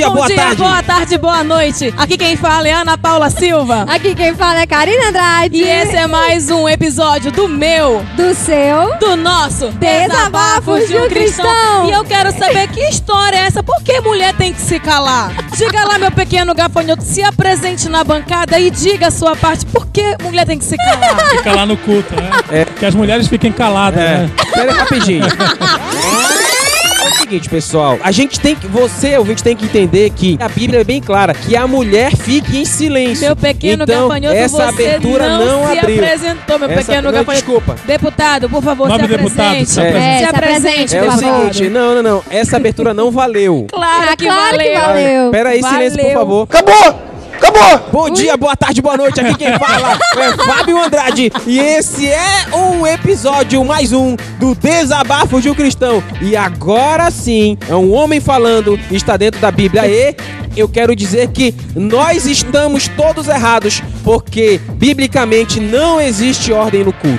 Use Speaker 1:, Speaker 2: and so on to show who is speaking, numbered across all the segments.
Speaker 1: dia,
Speaker 2: Bom
Speaker 1: boa
Speaker 2: dia,
Speaker 1: tarde.
Speaker 2: boa tarde, boa noite. Aqui quem fala é Ana Paula Silva.
Speaker 3: Aqui quem fala é Karina Andrade.
Speaker 2: E esse é mais um episódio do meu,
Speaker 3: do seu.
Speaker 2: do nosso
Speaker 3: Desabafos de um Cristão.
Speaker 2: E eu quero saber que história é essa? Por que mulher tem que se calar? Diga lá, meu pequeno gafanhoto, se apresente na bancada e diga a sua parte. Por que mulher tem que se calar?
Speaker 4: Fica lá no culto, né?
Speaker 1: É.
Speaker 4: Que as mulheres fiquem caladas,
Speaker 1: É,
Speaker 4: né?
Speaker 1: pera aí rapidinho. É o seguinte, pessoal, a gente tem que, você, ouvinte, tem que entender que a Bíblia é bem clara, que a mulher fique em silêncio.
Speaker 2: Meu pequeno
Speaker 1: então,
Speaker 2: gafanhoto,
Speaker 1: essa
Speaker 2: você
Speaker 1: abertura
Speaker 2: não,
Speaker 1: não,
Speaker 2: se
Speaker 1: abriu.
Speaker 2: apresentou, meu
Speaker 1: Essa-
Speaker 2: pequeno
Speaker 1: não,
Speaker 2: gafanhoto.
Speaker 1: desculpa.
Speaker 2: Deputado, por favor,
Speaker 4: Nome
Speaker 2: se
Speaker 4: deputado,
Speaker 2: apresente.
Speaker 4: se
Speaker 1: É.
Speaker 4: apresente.
Speaker 3: É,
Speaker 2: se
Speaker 3: se
Speaker 2: apresente,
Speaker 1: É o
Speaker 3: por favor.
Speaker 1: seguinte, não, não, não, essa abertura não valeu.
Speaker 2: Claro que
Speaker 3: claro
Speaker 2: valeu.
Speaker 3: que valeu.
Speaker 1: Pera aí, silêncio, por favor. Acabou! Acabou! Bom dia, boa tarde, boa noite. Aqui quem fala é Fábio Andrade. E esse é um episódio, mais um, do Desabafo de um Cristão. E agora sim, é um homem falando, está dentro da Bíblia. E eu quero dizer que nós estamos todos errados, porque biblicamente não existe ordem no culto.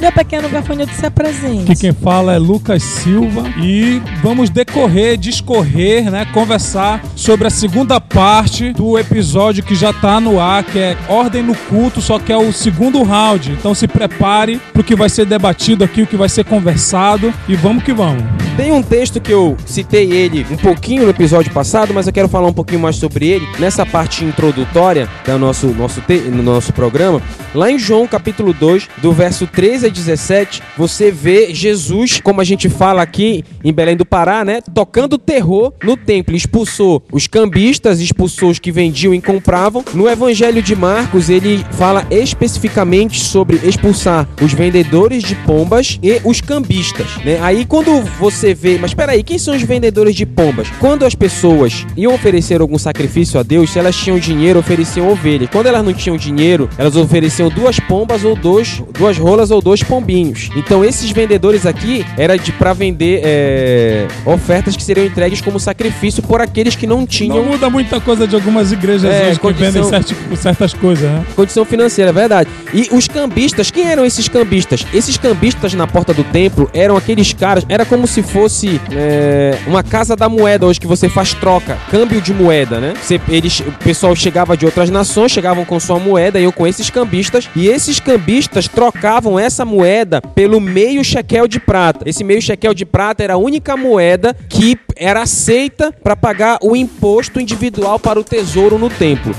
Speaker 2: Meu pequeno gafanhoto, se apresente.
Speaker 4: Aqui quem fala é Lucas Silva e vamos decorrer, discorrer, né, conversar sobre a segunda parte do episódio que já tá no ar, que é Ordem no Culto, só que é o segundo round. Então se prepare pro que vai ser debatido aqui, o que vai ser conversado e vamos que vamos.
Speaker 1: Tem um texto que eu citei ele um pouquinho no episódio passado, mas eu quero falar um pouquinho mais sobre ele nessa parte introdutória do nosso, nosso, no nosso programa. Lá em João capítulo 2, do verso 13 a 17, você vê Jesus, como a gente fala aqui em Belém do Pará, né? Tocando terror no templo. Expulsou os cambistas, expulsou os que vendiam e compravam. No Evangelho de Marcos, ele fala especificamente sobre expulsar os vendedores de pombas e os cambistas, né? Aí quando você vê, mas espera aí, quem são os vendedores de pombas? Quando as pessoas iam oferecer algum sacrifício a Deus, se elas tinham dinheiro, ofereciam ovelhas. Quando elas não tinham dinheiro, elas ofereciam duas pombas ou dois, duas rolas ou dois pombinhos. Então esses vendedores aqui era de para vender é, ofertas que seriam entregues como sacrifício por aqueles que não
Speaker 4: Não
Speaker 1: tinham
Speaker 4: muda muita coisa de algumas igrejas
Speaker 1: É,
Speaker 4: hoje que
Speaker 1: condição-
Speaker 4: vendem certi- certas coisas, né?
Speaker 1: condição financeira, é verdade. E os cambistas, quem eram esses cambistas? Esses cambistas na porta do templo eram aqueles caras, era como se fosse é, uma casa da moeda hoje que você faz troca, câmbio de moeda, né? Você, eles, o pessoal chegava de outras nações, chegavam com sua moeda, iam com esses cambistas, e esses cambistas trocavam essa moeda pelo meio shekel de prata. Esse meio shekel de prata era a única moeda que era aceita para pagar o imposto individual para o tesouro no templo.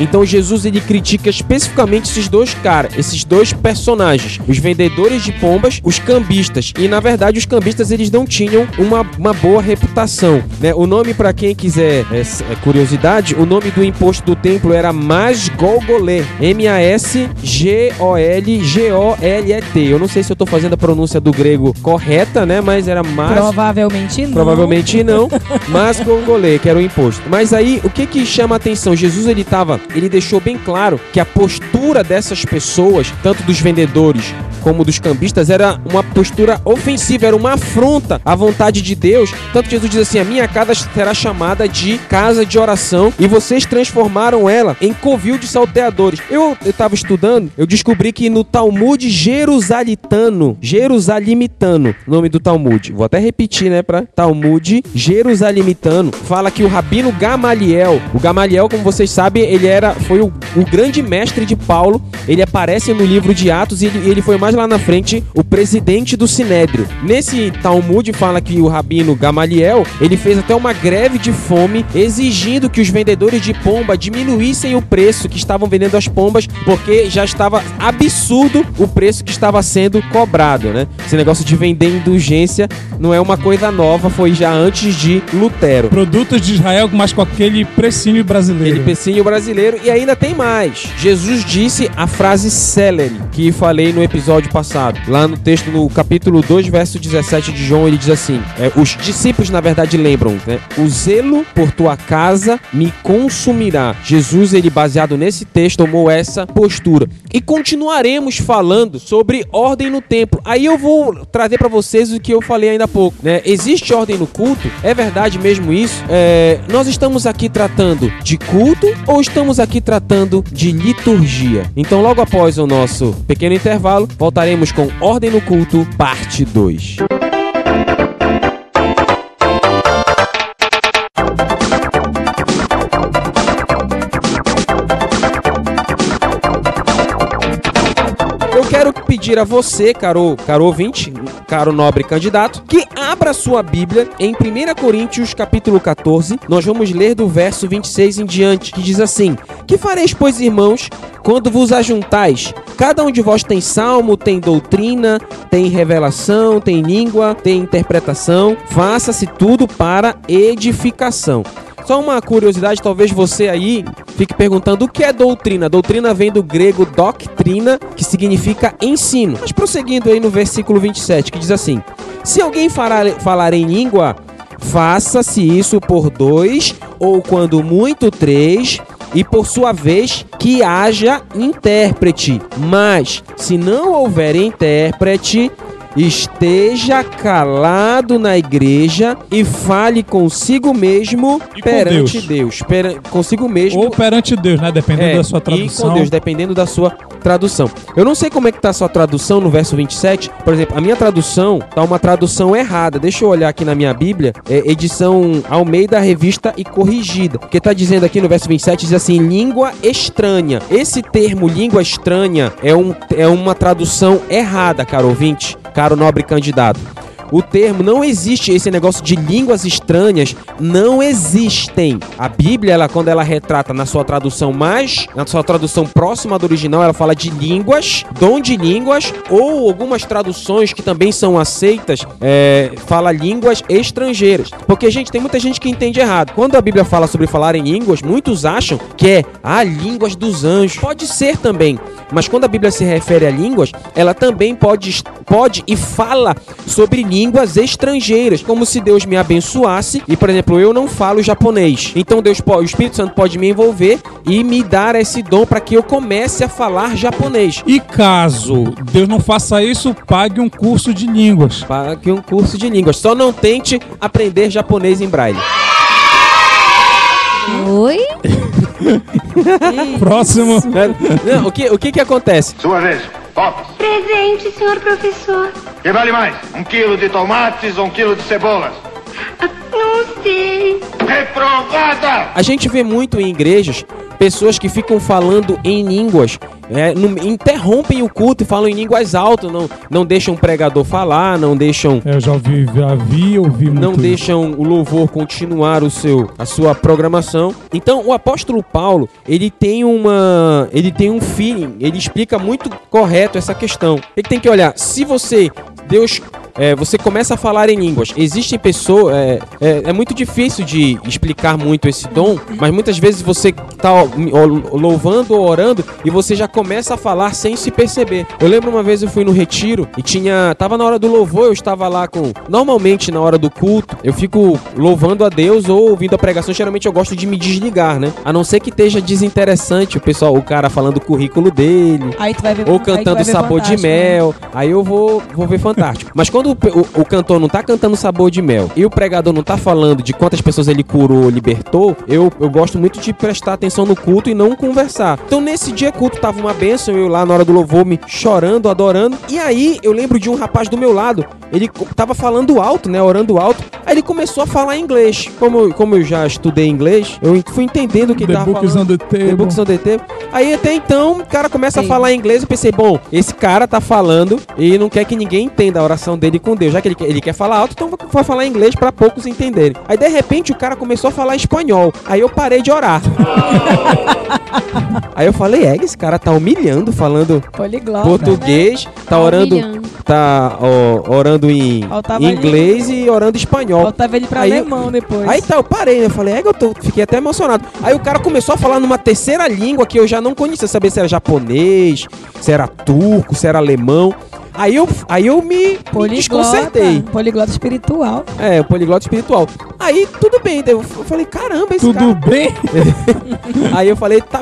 Speaker 1: Então Jesus ele critica especificamente esses dois caras, esses dois personagens, os vendedores de pombas, os cambistas. E na verdade os cambistas eles não tinham uma, uma boa reputação, né? O nome para quem quiser é, é, curiosidade, o nome do imposto do templo era Masgolgolé, M A S G O L G O L E T. Eu não sei se eu tô fazendo a pronúncia do grego correta, né? Mas era Mas
Speaker 2: Provavelmente não.
Speaker 1: Provavelmente não, mas congolê, que era o imposto. Mas aí, o que que chama a atenção? Jesus, ele tava, ele deixou bem claro que a postura dessas pessoas, tanto dos vendedores como dos cambistas, era uma postura ofensiva, era uma afronta à vontade de Deus. Tanto que Jesus diz assim, a minha casa será chamada de casa de oração e vocês transformaram ela em covil de salteadores. Eu, eu tava estudando, eu descobri que no Talmud Jerusalitano, Jerusalimitano, nome do Talmud. Vou até repetir, né, para Talmud Jerusalimitano, fala que o rabino Gamaliel, o Gamaliel, como vocês sabem, ele era foi o, o grande mestre de Paulo. Ele aparece no livro de Atos e ele, ele foi mais lá na frente o presidente do Sinédrio. Nesse Talmud fala que o rabino Gamaliel, ele fez até uma greve de fome exigindo que os vendedores de pomba diminuíssem o preço que estavam vendendo as pombas, porque já estava absurdo o preço que estava sendo cobrado, né? Esse negócio de vender indulgência não é uma coisa nova, foi já antes de Lutero.
Speaker 4: Produtos de Israel, mas com aquele precinho brasileiro.
Speaker 1: Ele pecinho brasileiro e ainda tem mais. Jesus disse a frase celery que falei no episódio passado. Lá no texto, no capítulo 2, verso 17 de João, ele diz assim: é, os discípulos, na verdade, lembram, né? O zelo por tua casa me consumirá. Jesus, ele baseado nesse texto, tomou essa postura. E continuaremos falando sobre ordem no templo. Aí eu vou trazer para vocês o que eu falei ainda há pouco, né? Existe ordem no culto? É verdade mesmo isso? É, nós estamos aqui tratando de culto ou estamos aqui tratando de liturgia? Então, logo após o nosso pequeno intervalo, voltaremos com Ordem no Culto, parte 2. Eu quero pedir a você, caro, caro ouvinte, caro nobre candidato, que abra sua Bíblia em 1 Coríntios capítulo 14. Nós vamos ler do verso 26 em diante, que diz assim: Que fareis, pois, irmãos, quando vos ajuntais? Cada um de vós tem salmo, tem doutrina, tem revelação, tem língua, tem interpretação. Faça-se tudo para edificação. Só uma curiosidade, talvez você aí fique perguntando o que é doutrina. Doutrina vem do grego doctrina, que significa ensino. Mas prosseguindo aí no versículo 27, que diz assim: Se alguém falar, falar em língua, faça-se isso por dois, ou quando muito três, e por sua vez que haja intérprete. Mas se não houver intérprete, esteja calado na igreja e fale consigo mesmo
Speaker 4: E
Speaker 1: perante
Speaker 4: Deus.
Speaker 1: Deus. Pera- consigo mesmo
Speaker 4: Ou perante Deus, né? Dependendo
Speaker 1: é,
Speaker 4: da sua
Speaker 1: E
Speaker 4: tradução.
Speaker 1: com Deus, dependendo da sua tradução. Eu não sei como é que tá a sua tradução no verso 27. Por exemplo, a minha tradução tá uma tradução errada. Deixa eu olhar aqui na minha Bíblia. É edição Almeida Revista e Corrigida. Porque tá dizendo aqui no verso 27, diz assim, língua estranha. Esse termo língua estranha é, um, é uma tradução errada, caro ouvinte, caro nobre candidato. O termo não existe, esse negócio de línguas estranhas não existem. A Bíblia, ela, quando ela retrata na sua tradução mais, na sua tradução próxima do original, ela fala de línguas, dom de línguas, ou algumas traduções que também são aceitas, é, fala línguas estrangeiras. Porque, gente, tem muita gente que entende errado. Quando a Bíblia fala sobre falar em línguas, muitos acham que é a línguas dos anjos. Pode ser também, mas quando a Bíblia se refere a línguas, ela também pode, pode e fala sobre línguas estrangeiras, como se Deus me abençoasse e, por exemplo, eu não falo japonês. Então Deus, po- o Espírito Santo pode me envolver e me dar esse dom para que eu comece a falar japonês.
Speaker 4: E caso Deus não faça isso, pague um curso de línguas.
Speaker 1: Pague um curso de línguas. Só não tente aprender japonês em braille.
Speaker 3: Oi?
Speaker 4: Próximo.
Speaker 1: Não, o que, o que que acontece?
Speaker 5: Sua vez. Top.
Speaker 6: Presente, senhor professor.
Speaker 5: Que vale mais? Um quilo de tomates ou um quilo de cebolas?
Speaker 6: Não sei.
Speaker 5: Reprovada!
Speaker 1: A gente vê muito em igrejas pessoas que ficam falando em línguas, é, no- interrompem o culto e falam em línguas altas, não, não deixam o pregador falar, não deixam
Speaker 4: Eu já ouvi, já vi, ouvi muito.
Speaker 1: não
Speaker 4: isso.
Speaker 1: deixam o louvor continuar o seu a sua programação. Então, o apóstolo Paulo, ele tem uma ele tem um feeling, ele explica muito correto essa questão. Ele tem que olhar, se você Deus é, você começa a falar em línguas. Existem pessoas. É, é, é muito difícil de explicar muito esse dom, mas muitas vezes você tá louvando ou orando e você já começa a falar sem se perceber. Eu lembro uma vez eu fui no retiro e tinha. Tava na hora do louvor, eu estava lá com. Normalmente na hora do culto, eu fico louvando a Deus ou ouvindo a pregação. Geralmente eu gosto de me desligar, né? A não ser que esteja desinteressante o pessoal, o cara falando o currículo dele ou cantando sabor de
Speaker 2: né?
Speaker 1: mel. Aí eu vou, vou ver fantástico. Mas quando o, pe- o- o cantor não tá cantando sabor de mel e o pregador não tá falando de quantas pessoas ele curou, libertou, eu, eu gosto muito de prestar atenção no culto e não conversar. Então nesse dia culto tava uma bênção, eu lá na hora do louvor me chorando, adorando. E aí eu lembro de um rapaz do meu lado, ele tava falando alto, né, orando alto. Aí ele começou a falar inglês. Como, eu- como eu já estudei inglês, eu fui entendendo o que ele tava
Speaker 4: Books
Speaker 1: falando.
Speaker 4: on the Table.
Speaker 1: The Books on the Table. Aí até então o cara começa a
Speaker 2: Sim.
Speaker 1: falar inglês. Eu pensei, bom, esse cara tá falando e não quer que ninguém entenda a oração dele com Deus. Já que ele, quer- ele quer falar alto, então vai falar inglês pra poucos entenderem. Aí de repente o cara começou a falar espanhol. Aí eu parei de orar. Aí eu falei, é, esse cara tá humilhando, falando
Speaker 2: Poliglota.
Speaker 1: português, tá orando,
Speaker 3: Humilhando.
Speaker 1: tá ó, orando em inglês e orando espanhol.
Speaker 2: Faltava ele pra
Speaker 1: Aí-
Speaker 2: alemão depois.
Speaker 1: Aí tá, eu parei, né? Eu falei, é, eu tô, fiquei até emocionado. Aí o cara começou a falar numa terceira língua que eu já não conhecia, saber se era japonês, se era turco, se era alemão. Aí eu, aí eu me, me
Speaker 2: Poliglota.
Speaker 1: desconcertei.
Speaker 2: Poliglota espiritual.
Speaker 1: É, o poliglota espiritual. Aí tudo bem, eu falei, caramba, esse
Speaker 4: Tudo
Speaker 1: cara.
Speaker 4: bem?
Speaker 1: Aí eu falei, tá,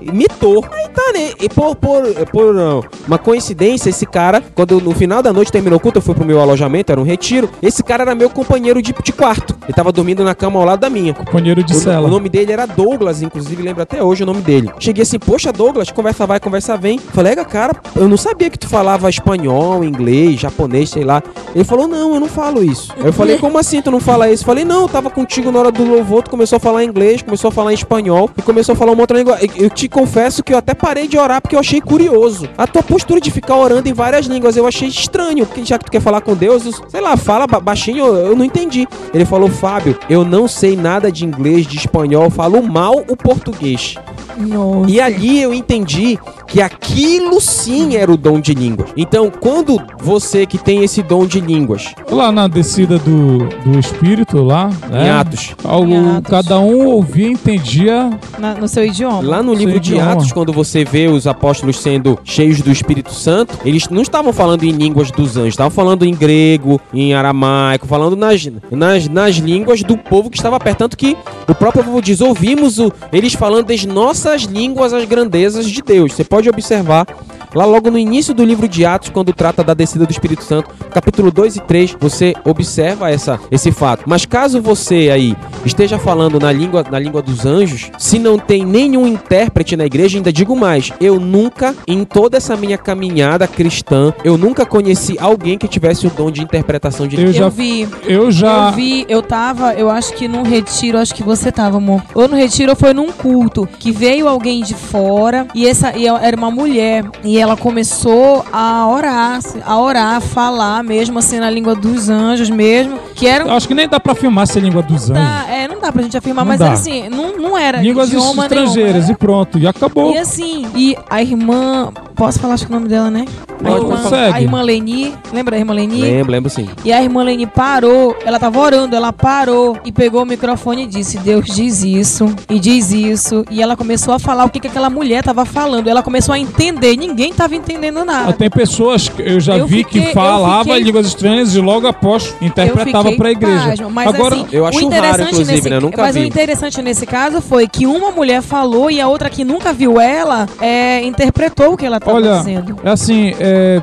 Speaker 1: imitou. Aí tá, né? E por, por, por uh, uma coincidência, esse cara, quando no final da noite terminou o culto, eu fui pro meu alojamento, era um retiro. Esse cara era meu companheiro de, de quarto. Ele tava dormindo na cama ao lado da minha.
Speaker 4: Companheiro de
Speaker 1: O,
Speaker 4: cela.
Speaker 1: o nome dele era Douglas, inclusive lembro até hoje o nome dele. Cheguei assim, poxa Douglas, conversa vai, conversa vem. Falei, "Ega, cara, eu não sabia que tu falava espanhol, inglês, japonês, sei lá. Ele falou, não, eu não falo isso. Aí eu falei, como assim tu não fala isso? Falei, não, eu tava contigo na hora do louvor, tu começou a falar inglês, começou a falar espanhol e começou a falar uma outra língua. Eu, eu te, confesso que eu até parei de orar porque eu achei curioso. A tua postura de ficar orando em várias línguas eu achei estranho. Porque já que tu quer falar com Deus, sei lá, fala baixinho, eu não entendi. Ele falou, Fábio, eu não sei nada de inglês, de espanhol, falo mal o português.
Speaker 2: Nossa.
Speaker 1: E ali eu entendi que aquilo sim era o dom de línguas. Então, quando você que tem esse dom de línguas.
Speaker 4: Lá na descida do, do Espírito, lá.
Speaker 1: Em
Speaker 4: né?
Speaker 1: Atos.
Speaker 4: Ao-
Speaker 2: Em Atos.
Speaker 4: Cada um ouvia e entendia.
Speaker 2: Na- no seu idioma.
Speaker 1: Lá no
Speaker 4: Seu
Speaker 1: livro de
Speaker 4: idioma.
Speaker 1: Atos, quando você vê os apóstolos sendo cheios do Espírito Santo, eles não estavam falando em línguas dos anjos, estavam falando em grego, em aramaico, falando nas, nas, nas línguas do povo que estava perto. Tanto que o próprio povo diz: ouvimos o, eles falando das nossas línguas as grandezas de Deus. Você pode observar lá logo no início do livro de Atos, quando trata da descida do Espírito Santo, capítulo 2 e 3, você observa essa, esse fato. Mas caso você aí esteja falando na língua, na língua dos anjos, se não tem nenhum intérprete na igreja, ainda digo mais, eu nunca, em toda essa minha caminhada cristã, eu nunca conheci alguém que tivesse o dom de interpretação de
Speaker 4: Eu
Speaker 2: Eu
Speaker 4: já.
Speaker 2: vi.
Speaker 4: Eu já.
Speaker 2: Eu vi, eu tava, eu acho que num retiro, acho que você tava, amor. Ou no retiro ou foi num culto, que veio alguém de fora e essa e era uma mulher e ela começou a orar, a orar, a falar mesmo assim na língua dos anjos mesmo, que era
Speaker 4: Eu acho que nem dá pra afirmar se é língua dos anjos.
Speaker 2: Tá, é, não dá pra gente afirmar,
Speaker 4: Não
Speaker 2: mas era assim, não, não era
Speaker 4: Línguas
Speaker 2: idioma
Speaker 4: estrangeiras
Speaker 2: nenhum,
Speaker 4: e pronto. E acabou.
Speaker 2: E assim, e a irmã, posso falar acho que o nome dela, né? A
Speaker 1: Pode,
Speaker 2: irmã,
Speaker 4: falar.
Speaker 2: a irmã Leni, lembra da irmã Leni?
Speaker 1: Lembro, lembro sim.
Speaker 2: E a irmã Leni parou, ela tava orando, ela parou e pegou o microfone e disse: Deus diz isso e diz isso. E ela começou a falar o que, que aquela mulher tava falando. Ela começou a entender, ninguém tava entendendo nada.
Speaker 4: Tem pessoas que eu já
Speaker 2: Eu
Speaker 4: vi
Speaker 2: fiquei-
Speaker 4: que falava
Speaker 2: fiquei-
Speaker 4: línguas estranhas e logo após interpretava
Speaker 2: fiquei
Speaker 4: pra igreja.
Speaker 2: pasma, mas
Speaker 4: Agora,
Speaker 2: assim,
Speaker 1: Eu acho
Speaker 2: o
Speaker 1: raro,
Speaker 2: interessante
Speaker 1: inclusive,
Speaker 2: nesse,
Speaker 1: né? Eu nunca
Speaker 2: Mas
Speaker 1: vi.
Speaker 2: o interessante nesse caso foi que uma mulher falou e a outra que nunca viu ela é, interpretou o que ela estava
Speaker 4: olha,
Speaker 2: dizendo.
Speaker 4: é assim, é,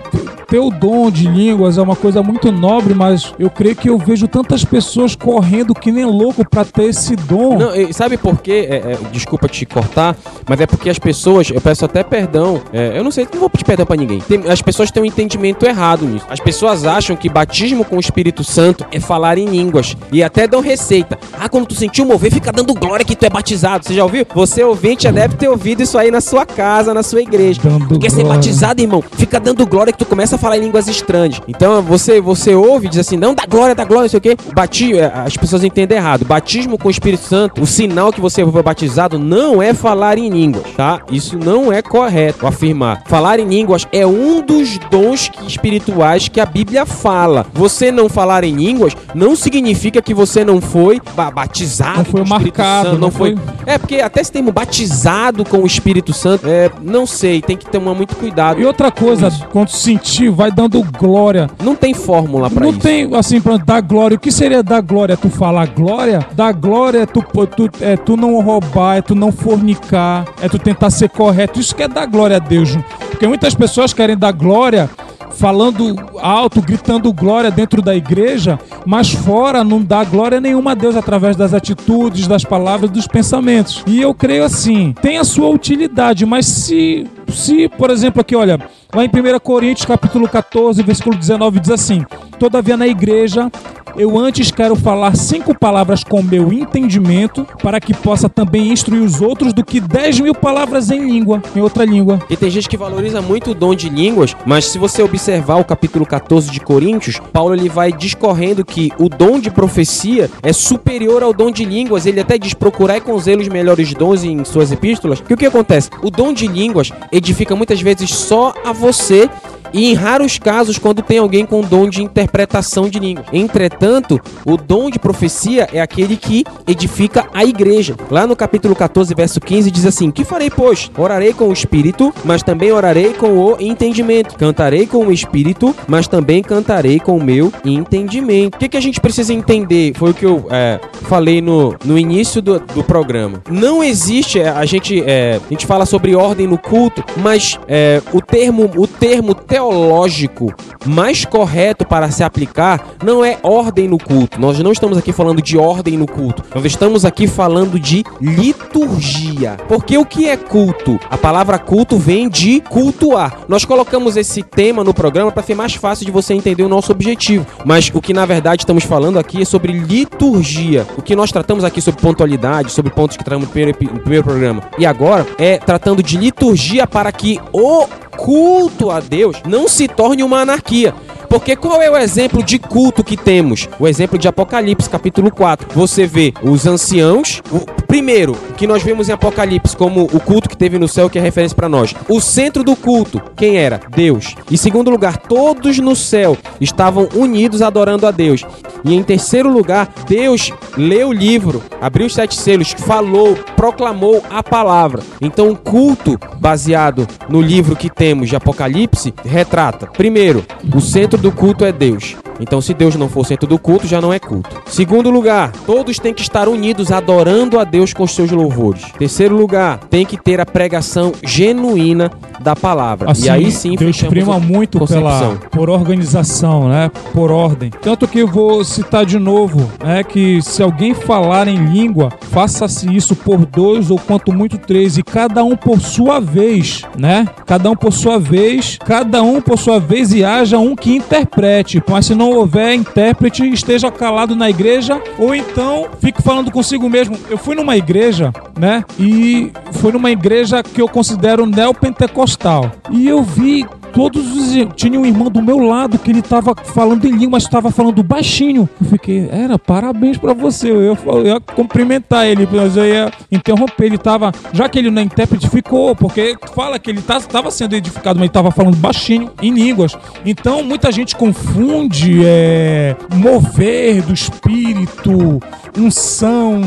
Speaker 4: ter o dom de línguas é uma coisa muito nobre, mas eu creio que eu vejo tantas pessoas correndo que nem louco pra ter esse dom.
Speaker 1: Não, e sabe por quê? É, é, desculpa te cortar, mas é porque as pessoas, eu peço até perdão, é, eu não sei, não vou pedir perdão pra ninguém. Tem- as pessoas têm um entendimento errado nisso. As pessoas acham que batismo com o Espírito Santo é falar em línguas e até dão receita. Ah, quando tu sentiu mover, fica dando glória que tu é batizado. Você já ouviu? Você ouvinte já deve ter ouvido isso aí na sua casa, na sua igreja.
Speaker 4: Dando
Speaker 1: quer ser batizado, irmão? Fica dando glória que tu começa a falar em línguas estranhas. Então você você ouve e diz assim, não, dá glória, dá glória, não sei o quê. Bati, é, as pessoas entendem errado. Batismo com o Espírito Santo, o sinal que você foi batizado não é falar em línguas, tá? Isso não é correto afirmar. Falar em línguas é um dos dons espirituais que a Bíblia fala. Você não falar em línguas não significa que você não foi ba- batizado
Speaker 4: Não foi
Speaker 1: com o Espírito
Speaker 4: marcado,
Speaker 1: Santo, não
Speaker 4: não
Speaker 1: foi.
Speaker 4: foi-
Speaker 1: É porque até esse termo batizado com o Espírito Santo, é, não sei, tem que tomar muito cuidado.
Speaker 4: E outra coisa, quando sentir, vai dando glória.
Speaker 1: Não tem fórmula
Speaker 4: não
Speaker 1: isso.
Speaker 4: tem, assim, pra dar glória. O que seria dar glória? É tu falar glória? Dar glória é tu, tu, é tu não roubar, é tu não fornicar, é tu tentar ser correto. Isso que é dar glória a Deus. Porque muitas pessoas querem dar glória falando alto, gritando glória dentro da igreja, mas fora não dá glória nenhuma a Deus através das atitudes, das palavras, dos pensamentos. E eu creio assim, tem a sua utilidade, mas se, se por exemplo, aqui, olha, lá em 1 Coríntios, capítulo 14, versículo 19, diz assim: Todavia na igreja eu antes quero falar cinco palavras com meu entendimento, para que possa também instruir os outros, do que dez mil palavras em língua, em outra língua.
Speaker 1: E tem gente que valoriza muito o dom de línguas, mas se você observar o capítulo 14 de Coríntios, Paulo ele vai discorrendo que o dom de profecia é superior ao dom de línguas. Ele até diz procurar com zelo os melhores dons em suas epístolas. Que o que acontece? O dom de línguas edifica muitas vezes só a você e em raros casos quando tem alguém com dom de interpretação de línguas. Entretanto, o dom de profecia é aquele que edifica a igreja. Lá no capítulo 14, verso 15 diz assim: "Que farei, pois? Orarei com o espírito, mas também orarei com o entendimento. Cantarei com o espírito, mas também cantarei com o meu entendimento." O que, que a gente precisa entender? Foi o que eu é, falei no, no início do, do programa. Não existe é, a gente é, a gente fala sobre ordem no culto, mas é, o termo o termo teológico mais correto para se aplicar não é ordem no culto. Nós não estamos aqui falando de ordem no culto. Nós estamos aqui falando de liturgia. Porque o que é culto? A palavra culto vem de cultuar. Nós colocamos esse tema no programa para ser mais fácil de você entender o nosso objetivo. Mas o que na verdade estamos falando aqui é sobre liturgia. O que nós tratamos aqui sobre pontualidade, sobre pontos que tratamos no primeiro, no primeiro programa. E agora é tratando de liturgia para que o culto a Deus não se torne uma anarquia. Porque qual é o exemplo de culto que temos? O exemplo de Apocalipse, capítulo 4. Você vê os anciãos. O, primeiro, que nós vemos em Apocalipse como o culto que teve no céu, que é referência para nós. O centro do culto, quem era? Deus. Em segundo lugar, todos no céu estavam unidos adorando a Deus. E em terceiro lugar, Deus leu o livro, abriu os sete selos, falou, proclamou a palavra. Então, o culto baseado no livro que temos de Apocalipse retrata, primeiro, o centro do culto é Deus. Então, se Deus não for centro do culto, já não é culto. Segundo lugar, todos têm que estar unidos adorando a Deus com os seus louvores. Terceiro lugar, tem que ter a pregação genuína da palavra.
Speaker 4: Assim,
Speaker 1: e aí sim
Speaker 4: Deus prima muito pela, por organização, né? Por ordem. Tanto que eu vou citar de novo, né? Que se alguém falar em língua, faça-se isso por dois ou quanto muito três, e cada um por sua vez, né? Cada um por sua vez, cada um por sua vez, e haja um que interprete. Mas se não houver intérprete, esteja calado na igreja, ou então fique falando consigo mesmo. Eu fui numa igreja, né? E foi numa igreja que eu considero neopentecostal. E eu vi todos os. Tinha um irmão do meu lado que ele tava falando em língua, mas estava falando baixinho. Eu fiquei, era parabéns pra você. Eu ia, eu ia cumprimentar ele, mas eu ia interromper. Ele tava. Já que ele não é intérprete, ficou, porque fala que ele estava sendo edificado, mas ele tava falando baixinho, em línguas. Então muita gente confunde é, mover do espírito, unção,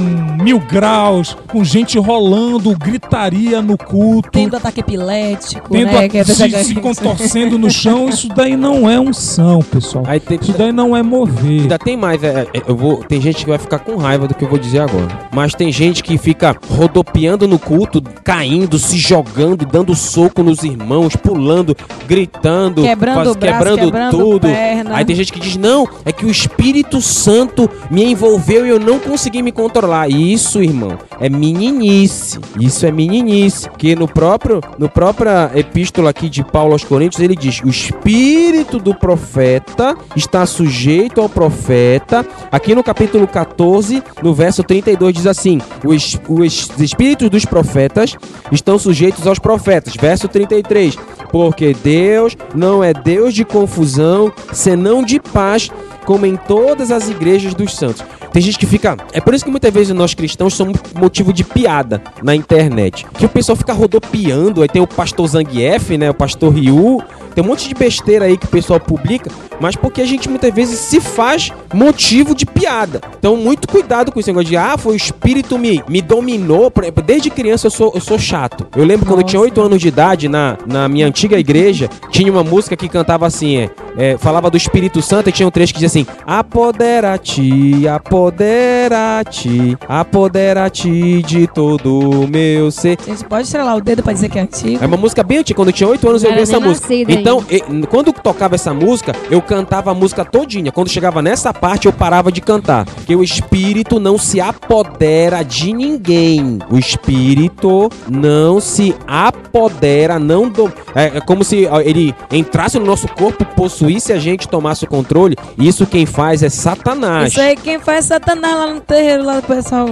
Speaker 4: mil graus, com gente rolando, gritaria no culto
Speaker 2: Tendo ataque epilético,
Speaker 4: tendo
Speaker 2: né?
Speaker 4: a-
Speaker 2: que é
Speaker 4: se, se contorcendo no chão, isso daí não é unção, pessoal.
Speaker 1: Aí tem,
Speaker 4: Isso daí não é mover.
Speaker 1: Ainda tem mais, é, é, eu vou, tem gente que vai ficar com raiva do que eu vou dizer agora. Mas tem gente que fica rodopiando no culto, caindo, se jogando, dando soco nos irmãos, pulando, gritando,
Speaker 2: Quebrando o braço,
Speaker 1: quebrando,
Speaker 2: quebrando
Speaker 1: tudo.
Speaker 2: perna.
Speaker 1: Aí tem gente que diz: "Não, é que o Espírito Santo me envolveu e eu não consegui me controlar". Isso, irmão, é meninice. Isso é meninice, que no próprio no própria epístola aqui de Paulo aos Coríntios, ele diz: "O espírito do profeta está sujeito ao profeta". Aqui no capítulo 14, no verso 32 diz assim: "Os, os espíritos dos profetas estão sujeitos aos profetas". Verso 33: "Porque Deus não é Deus de confusão, senão de paz, como em todas as igrejas dos santos". Tem gente que fica. É por isso que muitas vezes nós cristãos somos motivo de piada na internet. Que o pessoal fica rodopiando. Aí tem o pastor Zangief, né? O pastor Ryu. Tem um monte de besteira aí que o pessoal publica. Mas porque a gente muitas vezes se faz motivo de piada. Então, muito cuidado com esse negócio de. Ah, foi o espírito me, me dominou. Por exemplo, Desde criança eu sou, eu sou chato. Eu lembro quando eu tinha 8 anos de idade, na, na minha antiga igreja, tinha uma música que cantava assim: é, é, falava do Espírito Santo e tinha um trecho que dizia assim: Apodera-te, apodera-te, apodera-te de todo o meu ser.
Speaker 2: Gente, pode estrelar o dedo pra dizer que é antigo.
Speaker 1: É uma música bem antiga, quando eu tinha 8 anos eu ouvi essa música.
Speaker 3: nascida
Speaker 1: Então, quando tocava essa música, eu cantava a música todinha. Quando chegava nessa parte, eu parava de cantar. Porque o espírito não se apodera de ninguém. O espírito não se apodera, não do... é, é como se ele entrasse no nosso corpo, possuísse a gente, tomasse o controle. Isso quem faz é Satanás.
Speaker 2: Isso aí quem faz é Satanás lá no terreiro, lá do pessoal.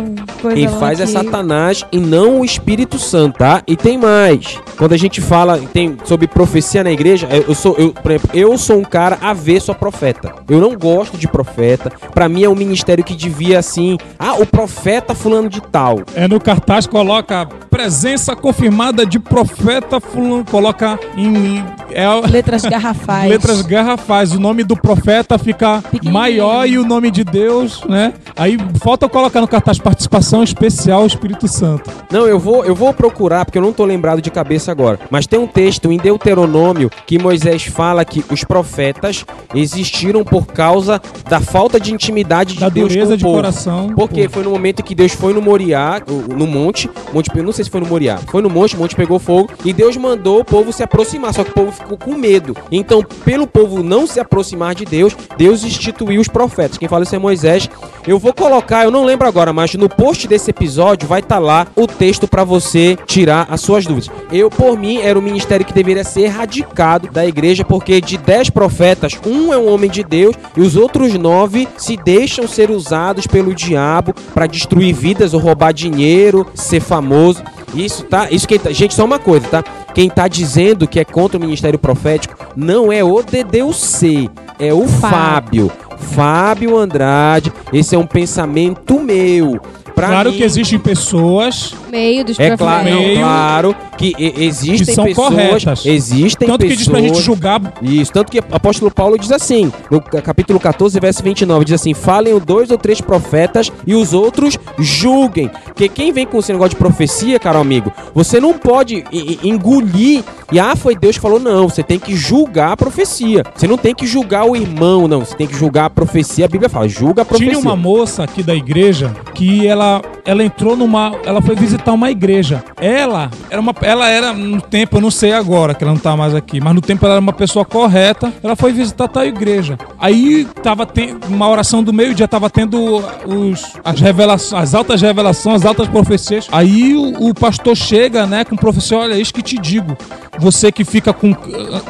Speaker 1: Quem faz é Satanás e não o Espírito Santo, tá? E tem mais. Quando a gente fala tem sobre profecia na igreja, eu eu sou, eu, por exemplo, eu sou um cara avesso a profeta. Eu não gosto de profeta. Pra mim é um ministério que devia assim, ah, o profeta fulano de tal.
Speaker 4: É no cartaz coloca presença confirmada de profeta fulano, coloca em é,
Speaker 2: Letras garrafais.
Speaker 4: letras garrafais. O nome do profeta fica maior e o nome de Deus, né? Aí falta colocar no cartaz participação especial Espírito Santo.
Speaker 1: Não, eu vou, eu vou procurar porque eu não tô lembrado de cabeça agora. Mas tem um texto em Deuteronômio que Moisés fala que os profetas existiram por causa da falta de intimidade de
Speaker 4: Da
Speaker 1: Deus com
Speaker 4: dureza
Speaker 1: o
Speaker 4: de
Speaker 1: povo.
Speaker 4: coração.
Speaker 1: Porque foi no momento que Deus foi no Moriá, no monte, monte, não sei se foi no Moriá, foi no monte, o monte pegou fogo e Deus mandou o povo se aproximar, só que o povo ficou com medo. Então, pelo povo não se aproximar de Deus, Deus instituiu os profetas. Quem fala isso é Moisés. Eu vou colocar, eu não lembro agora, mas no post desse episódio vai estar lá o texto para você tirar as suas dúvidas. Eu, por mim, era o ministério que deveria ser erradicado da igreja, porque de dez profetas, um é um homem de Deus e os outros nove se deixam ser usados pelo diabo para destruir vidas ou roubar dinheiro, ser famoso. Isso tá, isso que tá, gente, só uma coisa, tá? Quem tá dizendo que é contra o ministério profético não é o DDUC, é o Fábio. Fábio Andrade, esse é um pensamento meu. Pra
Speaker 4: Claro
Speaker 1: mim,
Speaker 4: que existem pessoas,
Speaker 3: Meio dos
Speaker 1: é claro,
Speaker 4: meio
Speaker 1: claro que existem
Speaker 4: que são
Speaker 1: pessoas,
Speaker 4: corretas.
Speaker 1: existem
Speaker 4: tanto que
Speaker 1: pessoas.
Speaker 4: diz pra gente julgar
Speaker 1: Isso, tanto que o apóstolo Paulo diz assim, no ca- capítulo 14, verso 29, diz assim: Falem o dois ou três profetas e os outros julguem. Porque quem vem com esse negócio de profecia, caro amigo, você não pode engolir e ah, foi Deus que falou, não, você tem que julgar a profecia. Você não tem que julgar o irmão, não, você tem que julgar a profecia. A Bíblia fala, julga a profecia.
Speaker 4: Tinha uma moça aqui da igreja que ela, ela entrou numa. Ela foi visitar uma igreja. Ela era uma. Ela era, no tempo, eu não sei agora, que ela não tá mais aqui, mas no tempo ela era uma pessoa correta. Ela foi visitar tal igreja. Aí tava tendo uma oração do meio-dia, tava tendo os, as revelações, as altas revelações, as altas profecias. Aí o, o pastor chega, né, com o professor, olha, isso que te digo. Você que fica com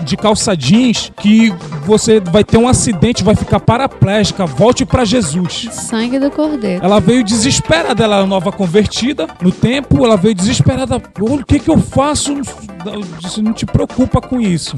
Speaker 4: de calça jeans, que você vai ter um acidente, vai ficar paraplégica, volte pra Jesus.
Speaker 3: Sangue do cordeiro.
Speaker 4: Ela veio desesperada, ela é nova convertida no tempo, ela veio desesperada. "Olha, O que que eu faço? Eu disse, não te preocupa com isso.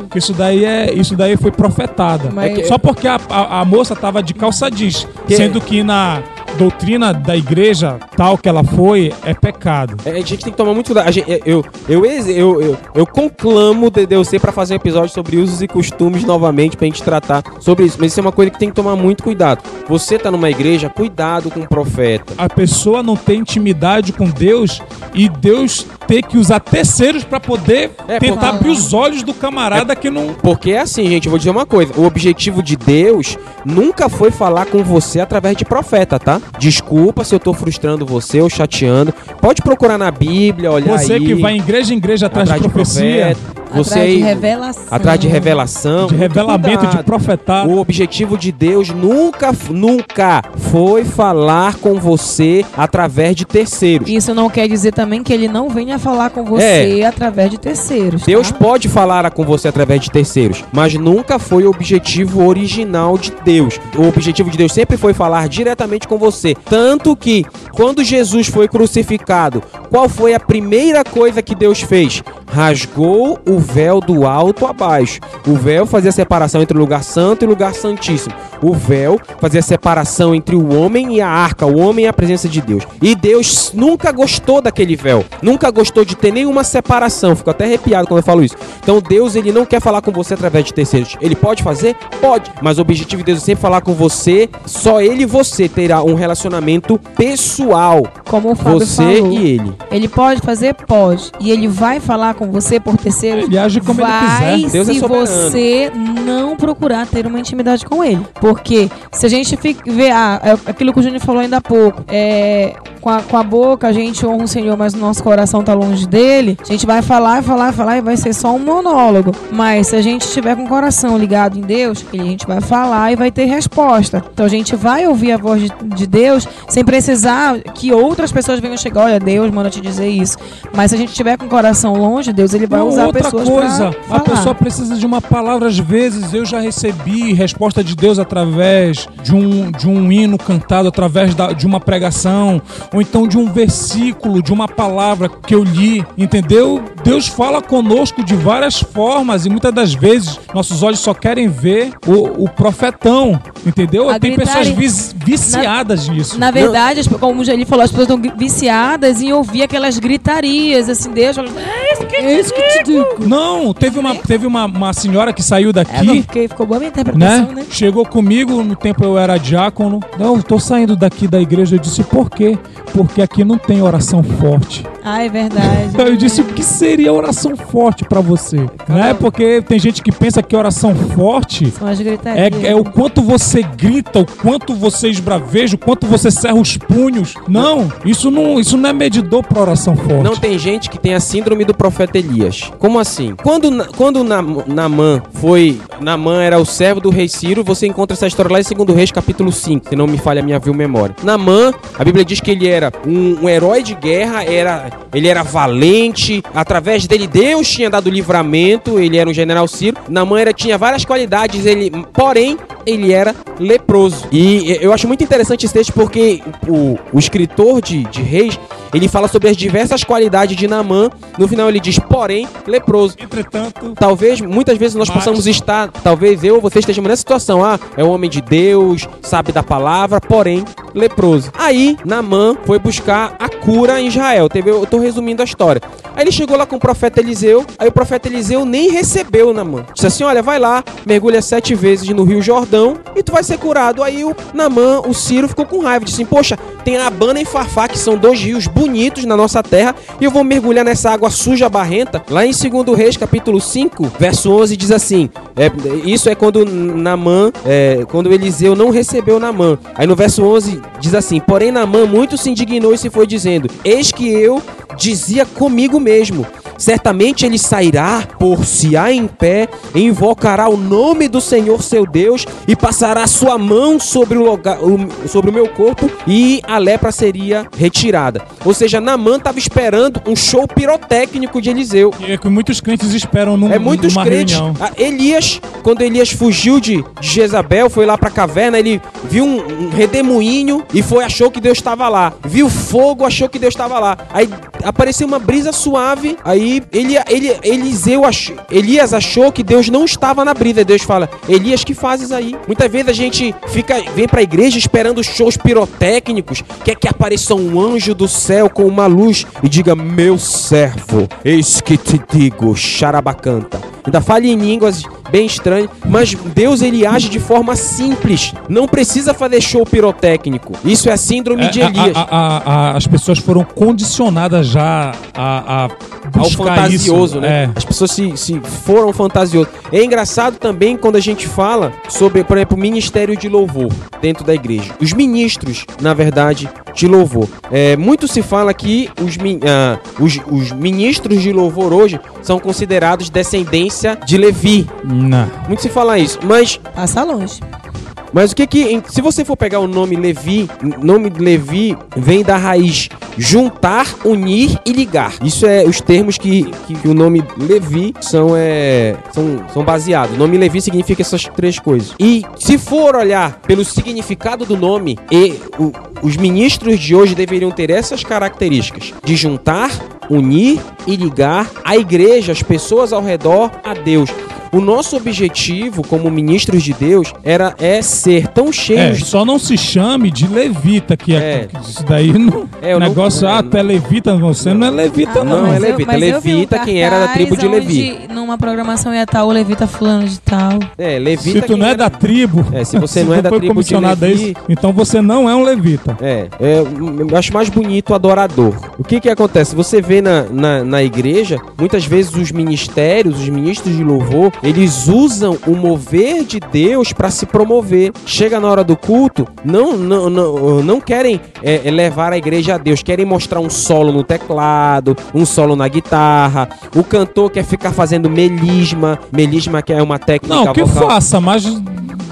Speaker 4: Porque isso daí é, isso daí foi profetada.
Speaker 2: Mas-
Speaker 4: É que- Só porque a, a, a moça tava de calça jeans,
Speaker 1: Que-
Speaker 4: sendo que na doutrina da igreja tal que ela foi é pecado.
Speaker 1: É, a gente tem que tomar muito cuidado. Gente- eu, eu, eu, eu, eu, eu conclamo DDC pra fazer um episódio sobre usos e costumes novamente pra gente tratar sobre isso. Mas isso é uma coisa que tem que tomar muito cuidado. Você tá numa igreja, cuidado com o profeta.
Speaker 4: A pessoa não tem intimidade com Deus e Deus ter que usar terceiros pra poder
Speaker 1: É,
Speaker 4: tentar
Speaker 2: porque-
Speaker 4: abrir os olhos do camarada que não
Speaker 1: Porque é assim, gente, eu vou dizer uma coisa. O objetivo de Deus nunca foi falar com você através de profeta, tá? Desculpa se eu tô frustrando você ou chateando. Pode procurar na Bíblia, olhar
Speaker 4: Você
Speaker 1: aí.
Speaker 4: que vai em igreja em igreja atrás,
Speaker 1: atrás
Speaker 4: de profecia,
Speaker 1: profeta. Você
Speaker 2: Atrás de
Speaker 1: aí-
Speaker 2: revelação.
Speaker 1: atrás de revelação.
Speaker 4: de revelamento, de
Speaker 1: cuidado.
Speaker 4: profetado.
Speaker 1: O objetivo de Deus nunca, nunca foi falar com você através de terceiros.
Speaker 2: Isso não quer dizer também que ele não venha falar com você através de terceiros.
Speaker 1: Deus
Speaker 2: tá?
Speaker 1: pode falar com você através de terceiros, mas nunca foi o objetivo original de Deus. O objetivo de Deus sempre foi falar diretamente com você. Tanto que, quando Jesus foi crucificado, qual foi a primeira coisa que Deus fez? Rasgou o véu do alto a baixo. O véu fazia separação entre o lugar santo e o lugar santíssimo. O véu fazia separação entre o homem e a arca, o homem e a presença de Deus. E Deus nunca gostou daquele véu, nunca gostou de ter nenhuma separação. Fico até arrepiado quando eu falo isso. Então Deus ele não quer falar com você através de terceiros. Ele pode fazer? Pode. Mas o objetivo de Deus é sempre falar com você. Só ele e você terá um relacionamento pessoal.
Speaker 2: Como o Fábio
Speaker 1: Você
Speaker 2: falou.
Speaker 1: e ele.
Speaker 2: Ele pode fazer? Pode. E ele vai falar com você por terceiros?
Speaker 4: Ele age como ele
Speaker 2: vai
Speaker 4: quiser.
Speaker 1: Deus é
Speaker 2: se
Speaker 1: soberano.
Speaker 2: você não procurar ter uma intimidade com ele. Porque se a gente vê ah, é aquilo que o Júnior falou ainda há pouco, é, com, a, com a boca a gente honra o Senhor, mas o nosso coração tá longe dele, a gente vai falar, falar, falar e vai ser só um monólogo. Mas se a gente estiver com o coração ligado em Deus, ele- a gente vai falar e vai ter resposta. Então a gente vai ouvir a voz de, de Deus sem precisar que outras pessoas venham chegar, olha, Deus manda te dizer isso. Mas se a gente estiver com o coração longe de Deus, ele vai
Speaker 4: Não,
Speaker 2: usar
Speaker 4: outra
Speaker 2: pessoas
Speaker 4: coisa, a pessoa precisa de uma palavra. Às vezes eu já recebi resposta de Deus através de um, de um hino cantado, através da- de uma pregação, ou então de um versículo, de uma palavra que eu li, entendeu? Deus fala conosco de várias formas e muitas das vezes nossos olhos só querem ver o, o profetão, entendeu?
Speaker 2: A
Speaker 4: Tem pessoas viciadas nisso.
Speaker 2: Na verdade, as- como ele falou, as pessoas estão viciadas em ouvir aquelas gritarias, assim, Deus isso que
Speaker 3: É isso que te digo.
Speaker 4: Não, teve uma, teve uma, uma senhora que saiu
Speaker 2: É,
Speaker 4: daqui.
Speaker 2: não, fiquei- ficou boa a minha
Speaker 4: né?
Speaker 2: interpretação, né?
Speaker 4: Chegou comigo, no tempo eu era diácono. Não, eu tô saindo daqui da igreja. Eu disse, por quê? Porque aqui não tem oração forte.
Speaker 2: Ah, é verdade.
Speaker 4: Eu disse, o que seria oração forte pra você? Né? Porque tem gente que pensa que oração forte é, é o quanto você grita, o quanto você esbraveja, o quanto você serra os punhos. Não, isso não, isso não é medidor pra oração forte.
Speaker 1: Não tem gente que tem a síndrome do profeta Elias. Como assim? Quando, quando Nam- Namã foi. Namã era o servo do rei Ciro, você encontra essa história lá em 2 Reis, capítulo 5, se não me falha a minha vil memória. Namã, a Bíblia diz que ele era um, um herói de guerra, era, ele era valente, através dele Deus tinha dado livramento, ele era um general Ciro. Namã era, tinha várias qualidades, ele, porém, ele era leproso. E eu acho muito interessante esse texto porque o, o escritor de, de Reis, ele fala sobre as diversas qualidades de Namã. No final ele diz, porém, leproso.
Speaker 4: Entretanto,
Speaker 1: Talvez, muitas vezes nós possamos estar, talvez eu ou você estejamos nessa situação. Ah, é um homem de Deus, sabe da palavra, porém, leproso. Aí, Namã foi buscar a cura em Israel. Teve, eu tô resumindo a história. Aí ele chegou lá com o profeta Eliseu, aí o profeta Eliseu nem recebeu Namã. Disse assim, olha, vai lá, mergulha sete vezes no rio Jordão e tu vai ser curado. Aí o Namã, o Ciro, ficou com raiva. Disse assim, poxa, tem Abana e Farfá, que são dois rios bonitos na nossa terra, e eu vou mergulhar nessa água suja, barrenta. Lá em 2 Reis, capítulo 5, verso 11, diz assim, é, isso é quando Namã, é, quando Eliseu não recebeu Namã. Aí no verso 11 diz assim, porém Namã muito se indignou e se foi dizendo, eis que eu dizia comigo mesmo, certamente ele sairá, por-se-á em pé, invocará o nome do Senhor seu Deus e passará sua mão sobre o, lugar, sobre o meu corpo e a lepra seria retirada. Ou seja, Namã estava esperando um show pirotécnico de Eliseu.
Speaker 4: é que muitos crentes esperam num,
Speaker 1: É muitos
Speaker 4: numa
Speaker 1: crentes.
Speaker 4: reunião.
Speaker 1: Ah, Elias, quando Elias fugiu de, de Jezabel, foi lá pra caverna, ele viu um, um redemoinho e foi achou que Deus estava lá. Viu fogo, achou que Deus estava lá. Aí apareceu uma brisa suave. Aí ele, ele, Eliseu ach, Elias achou que Deus não estava na brisa. Deus fala: Elias, que fazes aí? Muitas vezes a gente fica vem pra igreja esperando shows pirotécnicos, quer que apareça um anjo do céu com uma luz e diga: Meu servo, eis que te digo, charabacanta. Ainda fale em línguas bem estranhas, mas Deus ele age de forma simples. Não precisa fazer show pirotécnico. Isso é a síndrome
Speaker 4: É,
Speaker 1: de Elias.
Speaker 4: a- a- a- as pessoas foram condicionadas já a,
Speaker 1: ao fantasioso,
Speaker 4: isso.
Speaker 1: né?
Speaker 4: É.
Speaker 1: As pessoas se, se foram fantasiosos. É engraçado também quando a gente fala sobre, por exemplo, ministério de louvor dentro da igreja. Os ministros, na verdade, de louvor. É, muito se fala que os, ah, os, os ministros de louvor hoje são considerados descendência de Levi.
Speaker 4: Não.
Speaker 1: Muito se fala isso, mas
Speaker 2: Passa longe.
Speaker 1: mas o que que, se você for pegar o nome Levi, o nome de Levi vem da raiz juntar, unir e ligar. Isso é os termos que, que, que o nome Levi são, é, são, são baseados. O nome Levi significa essas três coisas. E se for olhar pelo significado do nome, e o- os ministros de hoje deveriam ter essas características de juntar, unir e ligar a igreja, as pessoas ao redor a Deus. O nosso objetivo como ministros de Deus era é ser tão
Speaker 4: É,
Speaker 1: cheios
Speaker 4: só não se chame de levita, que é,
Speaker 1: É.
Speaker 4: isso daí não.
Speaker 1: É, não-
Speaker 4: negócio,
Speaker 1: é,
Speaker 4: ah, tu é levita, você não é levita,
Speaker 2: Ah,
Speaker 4: não.
Speaker 1: não, é
Speaker 2: eu-
Speaker 1: levita.
Speaker 2: eu vi um
Speaker 1: Levita, quem era da tribo de Levi.
Speaker 2: Numa programação ia estar o Levita fulano de tal.
Speaker 1: É, levita
Speaker 4: Se tu não é
Speaker 1: era-
Speaker 4: da tribo,
Speaker 1: É, se você não é
Speaker 4: tu
Speaker 1: da
Speaker 4: foi
Speaker 1: tribo de Levi-
Speaker 4: isso, então você não é um levita.
Speaker 1: É, é, eu acho mais bonito o adorador. O que que acontece? Você vê na, na, na igreja, muitas vezes os ministérios, os ministros de louvor, eles usam o mover de Deus para se promover. Chega na hora do culto, não não, não, não querem é, é, levar a igreja a Deus, querem mostrar um solo no teclado, um solo na guitarra. O cantor quer ficar fazendo melisma, melisma que é uma técnica
Speaker 4: Não, que
Speaker 1: vocal.
Speaker 4: faça, mas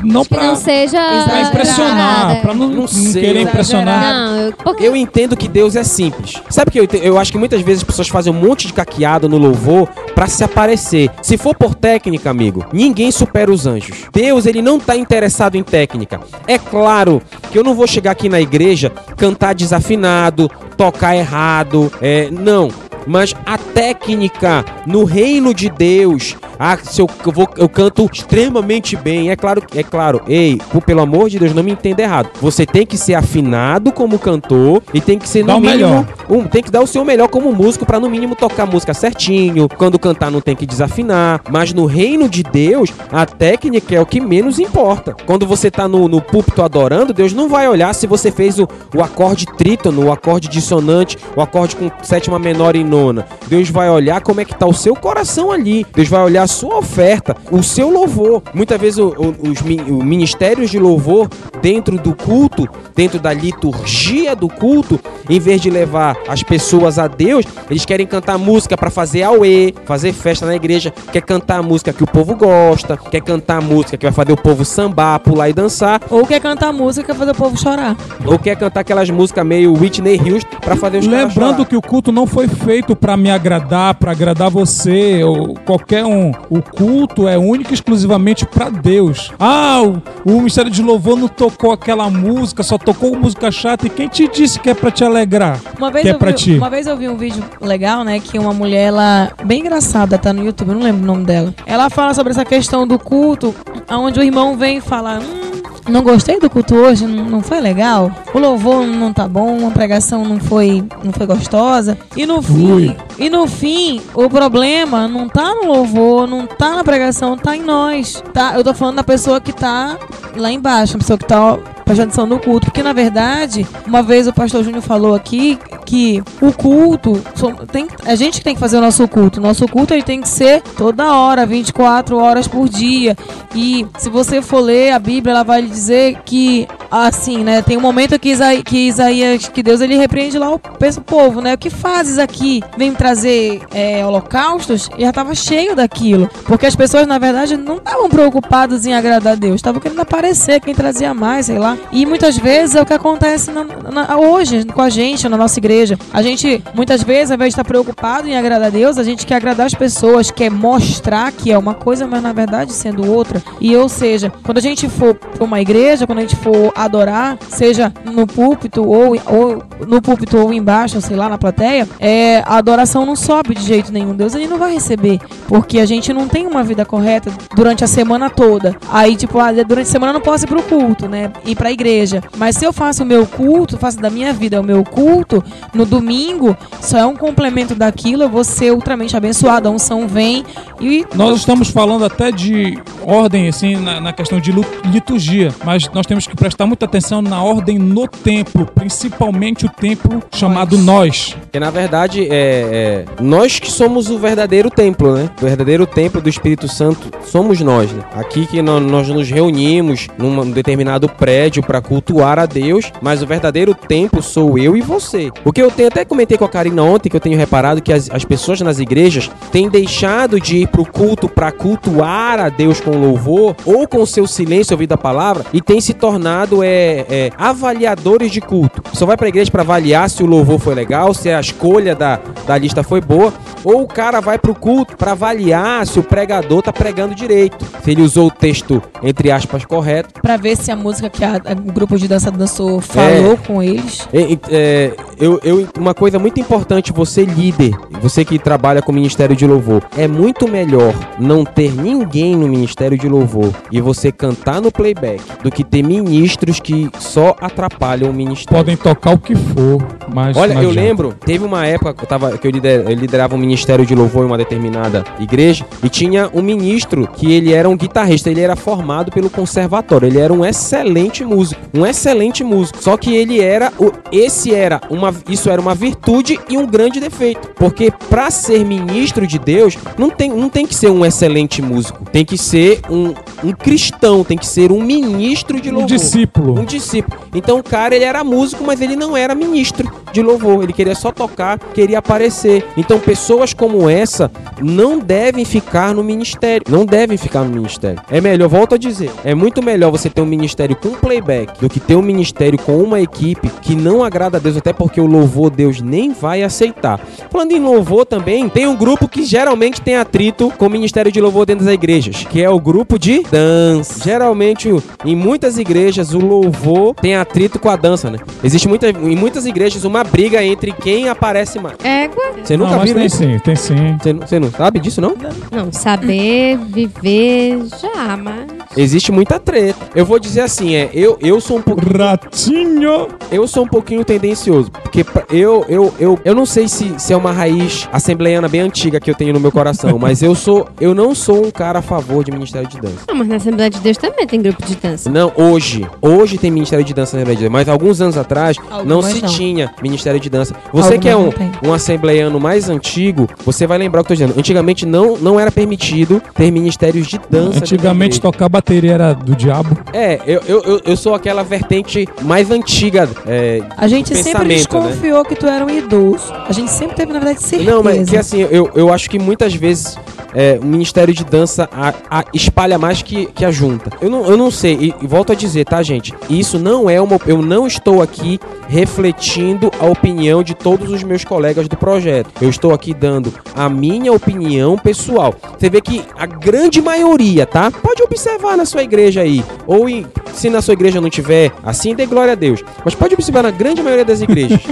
Speaker 4: não
Speaker 3: Que
Speaker 4: pra,
Speaker 3: não seja.
Speaker 4: pra impressionar, pra não,
Speaker 1: Não
Speaker 4: não querer impressionar.
Speaker 3: Não, eu, porque
Speaker 1: Eu entendo que Deus é simples. Sabe que eu, eu acho que muitas vezes as pessoas fazem um monte de caqueado no louvor pra se aparecer. Se for por técnica, amigo, ninguém supera os anjos. Deus, ele não tá interessado em técnica. É claro que eu não vou chegar aqui na igreja, cantar desafinado, tocar errado. É, não. Mas a técnica no reino de Deus, ah, se eu, eu, vou, eu canto extremamente bem, é claro, é claro. Ei, pô, pelo amor de Deus, não me entenda errado. Você tem que ser afinado como cantor e tem que ser
Speaker 4: Dá
Speaker 1: no
Speaker 4: o
Speaker 1: mínimo, um, tem que dar o seu melhor como músico pra no mínimo tocar a música certinho. Quando cantar não tem que desafinar. Mas no reino de Deus, a técnica é o que menos importa. Quando você tá no, no púlpito adorando, Deus não vai olhar se você fez o, o acorde trítono, o acorde dissonante, o acorde com sétima menor e nona. Deus vai olhar como é que tá o seu coração ali. Deus vai olhar a sua oferta, o seu louvor. Muitas vezes o- o- os ministérios de louvor dentro do culto, dentro da liturgia do culto, em vez de levar as pessoas a Deus, eles querem cantar música pra fazer auê, fazer festa na igreja, quer cantar música que o povo gosta, quer cantar música que vai fazer o povo sambar, pular e dançar,
Speaker 2: Ou quer cantar música que quer fazer o povo chorar.
Speaker 1: ou quer cantar aquelas músicas meio Whitney Houston pra fazer os
Speaker 4: Lembrando que o culto não foi feito pra me agradar, pra agradar você ou qualquer um. O culto é único e exclusivamente pra Deus. Ah, o, o Ministério de Louvor não tocou aquela música, só tocou música chata. E quem te disse que é pra te alegrar?
Speaker 2: Uma vez,
Speaker 4: que é
Speaker 2: eu
Speaker 4: pra
Speaker 2: vi,
Speaker 4: ti?
Speaker 2: uma vez eu vi um vídeo legal, né? Que uma mulher, ela, bem engraçada, tá no YouTube, eu não lembro o nome dela. Ela fala sobre essa questão do culto, onde o irmão vem falar. Hum, não gostei do culto hoje, não, não foi legal. O louvor não tá bom, a pregação não foi, não foi gostosa. E no fim,
Speaker 4: Ui.
Speaker 2: e no fim, o problema não tá no louvor, não tá na pregação, tá em nós. Tá? Eu tô falando da pessoa que tá lá embaixo, a pessoa que tá prestando atenção no culto. Porque na verdade, uma vez o pastor Júnior falou aqui que o culto, tem, a gente que tem que fazer o nosso culto. O nosso culto ele tem que ser toda hora, 24 horas por dia. E se você for ler a Bíblia, ela vai dizer que assim, né, tem um momento que, Isaí- que Isaías, que Deus ele repreende lá o, o povo, né? O que fazes aqui? Vem trazer é, holocaustos? E já estava cheio daquilo. Porque as pessoas, na verdade, não estavam preocupadas em agradar a Deus, estavam querendo aparecer, quem trazia mais, sei lá. E muitas vezes é o que acontece na- na- hoje com a gente, na nossa igreja. A gente, muitas vezes, ao invés de estar preocupado em agradar a Deus, a gente quer agradar as pessoas, quer mostrar que é uma coisa, mas na verdade sendo outra. E ou seja, quando a gente for para uma igreja, quando a gente for adorar, seja no púlpito ou, ou no púlpito ou embaixo, sei lá, na plateia, é, a adoração não sobe de jeito nenhum. Deus ele não vai receber, porque a gente não tem uma vida correta durante a semana toda. Aí, tipo, ah, durante a semana eu não posso ir pro culto, né? Ir pra igreja. Mas se eu faço o meu culto, faço da minha vida o meu culto, no domingo, só é um complemento daquilo, eu vou ser ultramente abençoado. A unção vem e
Speaker 4: Nós estamos falando até de ordem, assim, na, na questão de liturgia, mas nós temos que prestar muita atenção na ordem no templo, principalmente o templo chamado nós.
Speaker 1: Porque na verdade é, é, nós que somos o verdadeiro templo, né? O verdadeiro templo do Espírito Santo somos nós, né? Aqui que nó- nós nos reunimos num determinado prédio para cultuar a Deus, mas o verdadeiro templo sou eu e você. O que eu tenho até comentei com a Karina ontem que eu tenho reparado que as, as pessoas nas igrejas têm deixado de ir pro culto para cultuar a Deus com louvor ou com seu silêncio ouvindo a palavra e têm se tornado é, é, avaliadores de culto. Só vai pra igreja para avaliar se o louvor foi legal, se a escolha da, da lista foi boa, ou o cara vai pro culto para avaliar se o pregador tá pregando direito, se ele usou o texto entre aspas correto.
Speaker 2: Pra ver se a música que a- a- o grupo de dança dançou falou
Speaker 1: É.
Speaker 2: com eles.
Speaker 1: E- é, eu, eu- uma coisa muito importante, você líder, você que trabalha com o Ministério de Louvor, é muito melhor não ter ninguém no Ministério de Louvor e você cantar no playback do que ter ministros que só atrapalham o ministério.
Speaker 4: Podem tocar o que for, mas.
Speaker 1: Olha, eu lembro, teve uma época que eu, tava, que eu liderava um ministério de louvor em uma determinada igreja e tinha um ministro que ele era um guitarrista, ele era formado pelo conservatório, ele era um excelente músico, um excelente músico. Só que ele era, o, esse era uma, isso era uma virtude e um grande defeito, porque para ser ministro de Deus não tem, não tem que ser um excelente músico, tem que ser um, um cristão, tem que ser um ministro de
Speaker 4: Um
Speaker 1: louvor.
Speaker 4: discípulo.
Speaker 1: Um discípulo. Então o cara, ele era músico, mas ele não era ministro de louvor. Ele queria só tocar, queria aparecer. Então pessoas como essa não devem ficar no ministério. Não devem ficar no ministério. É melhor, volto a dizer, é muito melhor você ter um ministério com playback do que ter um ministério com uma equipe que não agrada a Deus, até porque o louvor Deus nem vai aceitar. Falando em louvor também, tem um grupo que geralmente tem atrito com o ministério de louvor dentro das igrejas, que é o grupo de dança. Geralmente, em muitas igrejas, o louvor tem atrito com a dança, né? Existe muita, em muitas igrejas uma briga entre quem aparece mais.
Speaker 3: Égua?
Speaker 1: Você
Speaker 4: Não,
Speaker 1: nunca
Speaker 4: mas
Speaker 1: viu
Speaker 4: tem
Speaker 1: isso?
Speaker 4: sim, tem sim.
Speaker 1: Você, não- você não sabe disso, não?
Speaker 3: Não, saber, viver, já, mas.
Speaker 1: Existe muita treta. Eu vou dizer assim, é, eu, eu sou um pouco
Speaker 4: Ratinho!
Speaker 1: eu sou um pouquinho tendencioso, porque pra- eu, eu, eu, eu não sei se, se é uma raiz assembleiana bem antiga que eu tenho no meu coração, mas eu sou, eu não sou um cara a favor de Ministério de Dança.
Speaker 3: Não, mas na Assembleia de Deus também tem grupo de dança.
Speaker 1: Não, hoje, hoje tem Ministério de Dança na Deus, mas alguns anos atrás não
Speaker 2: Algumas
Speaker 1: se
Speaker 2: não.
Speaker 1: tinha Ministério de Dança. Você
Speaker 2: Algumas
Speaker 1: que é um,
Speaker 2: não
Speaker 1: um assembleiano mais antigo, você vai lembrar o que eu tô dizendo. Antigamente não, não era permitido ter ministérios de dança.
Speaker 4: Antigamente tocava bateria era do diabo.
Speaker 1: É, eu, eu, eu, eu sou aquela vertente mais antiga. É,
Speaker 2: A gente sempre
Speaker 1: pensamento, né?
Speaker 2: desconfiou que tu era um idoso. A gente sempre teve, na verdade, certeza.
Speaker 1: Não, mas que assim, eu, eu acho que muitas vezes é, o Ministério de Dança a- a- espalha mais que, que a junta. Eu não, eu não sei, e, e volto a dizer, tá, gente? Isso não é uma. Eu não estou aqui refletindo a opinião de todos os meus colegas do projeto. Eu estou aqui dando a minha opinião pessoal. Você vê que a grande maioria, tá? Pode observar na sua igreja aí. Ou em- se na sua igreja não tiver, assim dê glória a Deus. Mas pode observar na grande maioria das igrejas.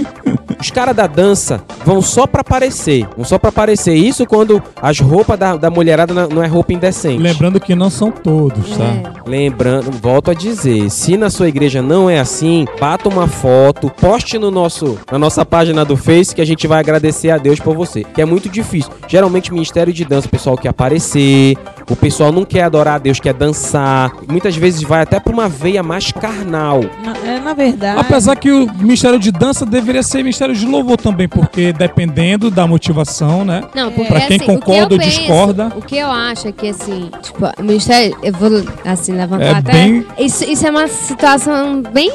Speaker 1: Os caras da dança vão só pra aparecer. Vão só pra aparecer. Isso quando as roupas da, da mulherada não- é roupa indecente.
Speaker 4: Lembrando que não são todos, tá?
Speaker 3: É.
Speaker 1: Lembrando, volto a dizer, se na sua igreja não é assim, bata uma foto, poste no nosso, na nossa página do Face que a gente vai agradecer a Deus por você. Que é muito difícil. Geralmente Ministério de Dança, o pessoal quer aparecer, o pessoal não quer adorar a Deus, quer dançar. Muitas vezes vai até pra uma veia mais carnal.
Speaker 2: Na, é, na verdade.
Speaker 4: Apesar que o Ministério de Dança deveria ser Ministério de Louvor também, porque dependendo da motivação, né?
Speaker 3: Não, porque
Speaker 4: Pra quem
Speaker 3: assim,
Speaker 4: concorda
Speaker 3: eu
Speaker 4: ou discorda.
Speaker 3: O que eu acho é que, assim, tipo, o Ministério. Eu vou, assim, levantar
Speaker 4: É
Speaker 3: até.
Speaker 4: bem-
Speaker 3: Isso, isso é uma situação bem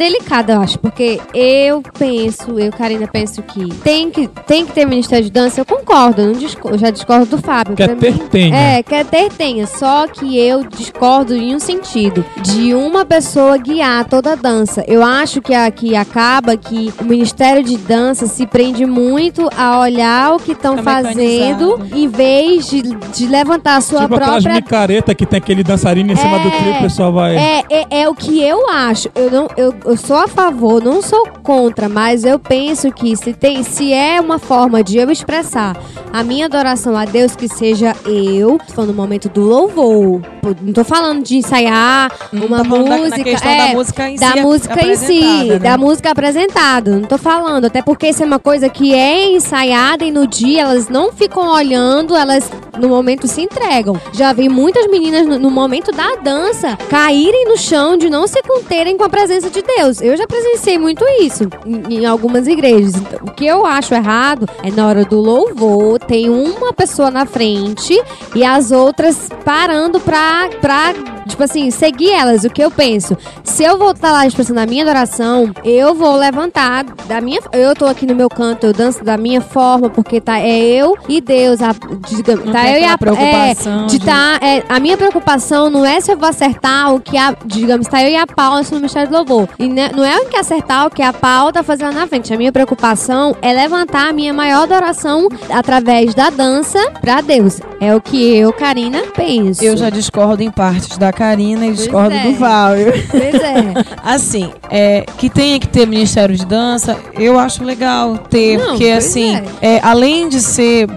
Speaker 3: delicada, eu acho. Porque eu penso, eu, Karina, penso que tem que, tem que ter Ministério de Dança. Eu concordo, eu, não disco- eu já discordo do Fábio.
Speaker 4: Quer
Speaker 3: Pra
Speaker 4: ter,
Speaker 3: mim,
Speaker 4: tenha.
Speaker 3: É, quer ter, tenha. Só que eu discordo em um sentido. De uma pessoa guiar toda a dança. Eu acho que aqui acaba que o Ministério de Dança se prende muito a olhar o que estão fazendo, em vez de, de levantar a sua
Speaker 4: tipo aquelas
Speaker 3: própria
Speaker 4: micaretas que tem aquele dançarino em cima do
Speaker 3: É,
Speaker 4: trio, o pessoal vai.
Speaker 3: é, é, é o que eu acho. Eu não, eu, eu sou a favor, não sou contra, mas eu penso que se tem, se é uma forma de eu expressar a minha adoração a Deus, que seja eu, tô no momento do louvor. Não tô falando de ensaiar
Speaker 2: Não
Speaker 3: uma
Speaker 2: tá da-
Speaker 3: música,
Speaker 2: questão
Speaker 3: é,
Speaker 2: da música em
Speaker 3: da
Speaker 2: si,
Speaker 3: música em si,
Speaker 2: né?
Speaker 3: da música apresentada. Não tô falando, até porque isso é uma coisa que é ensaiada e no dia elas não ficam olhando, elas no momento se entregam. Já vi muitas meninas no, no momento da dança caírem no chão de não se conterem com a presença de Deus. Eu já presenciei muito isso em, em algumas igrejas. Então, o que eu acho errado é na hora do louvor, tem uma pessoa na frente e as outras parando pra, pra tipo assim, seguir elas. O que eu penso? Se eu vou estar lá expressando a minha adoração, eu vou levantar da minha. Eu tô aqui no meu canto, eu danço da minha forma, porque tá é eu e Deus. A, digamos,
Speaker 2: Não
Speaker 3: tá eu e a
Speaker 2: aquela preocupação
Speaker 3: é, de
Speaker 2: de-
Speaker 3: tá, é, A minha preocupação não é se eu vou acertar o que a. Digamos, tá eu e a Paula no Ministério do Louvor. E ne- não é o que acertar o que a Paula tá fazendo na frente. A minha preocupação é levantar a minha maior adoração através da dança pra Deus. É o que eu, Karina, penso.
Speaker 2: Eu já discordo em partes da Karina e discordo
Speaker 3: é.
Speaker 2: do Fábio.
Speaker 3: Pois é.
Speaker 2: Assim, é, que tenha que ter Ministério de Dança, eu acho legal ter,
Speaker 3: Não,
Speaker 2: porque assim, é, além de ser.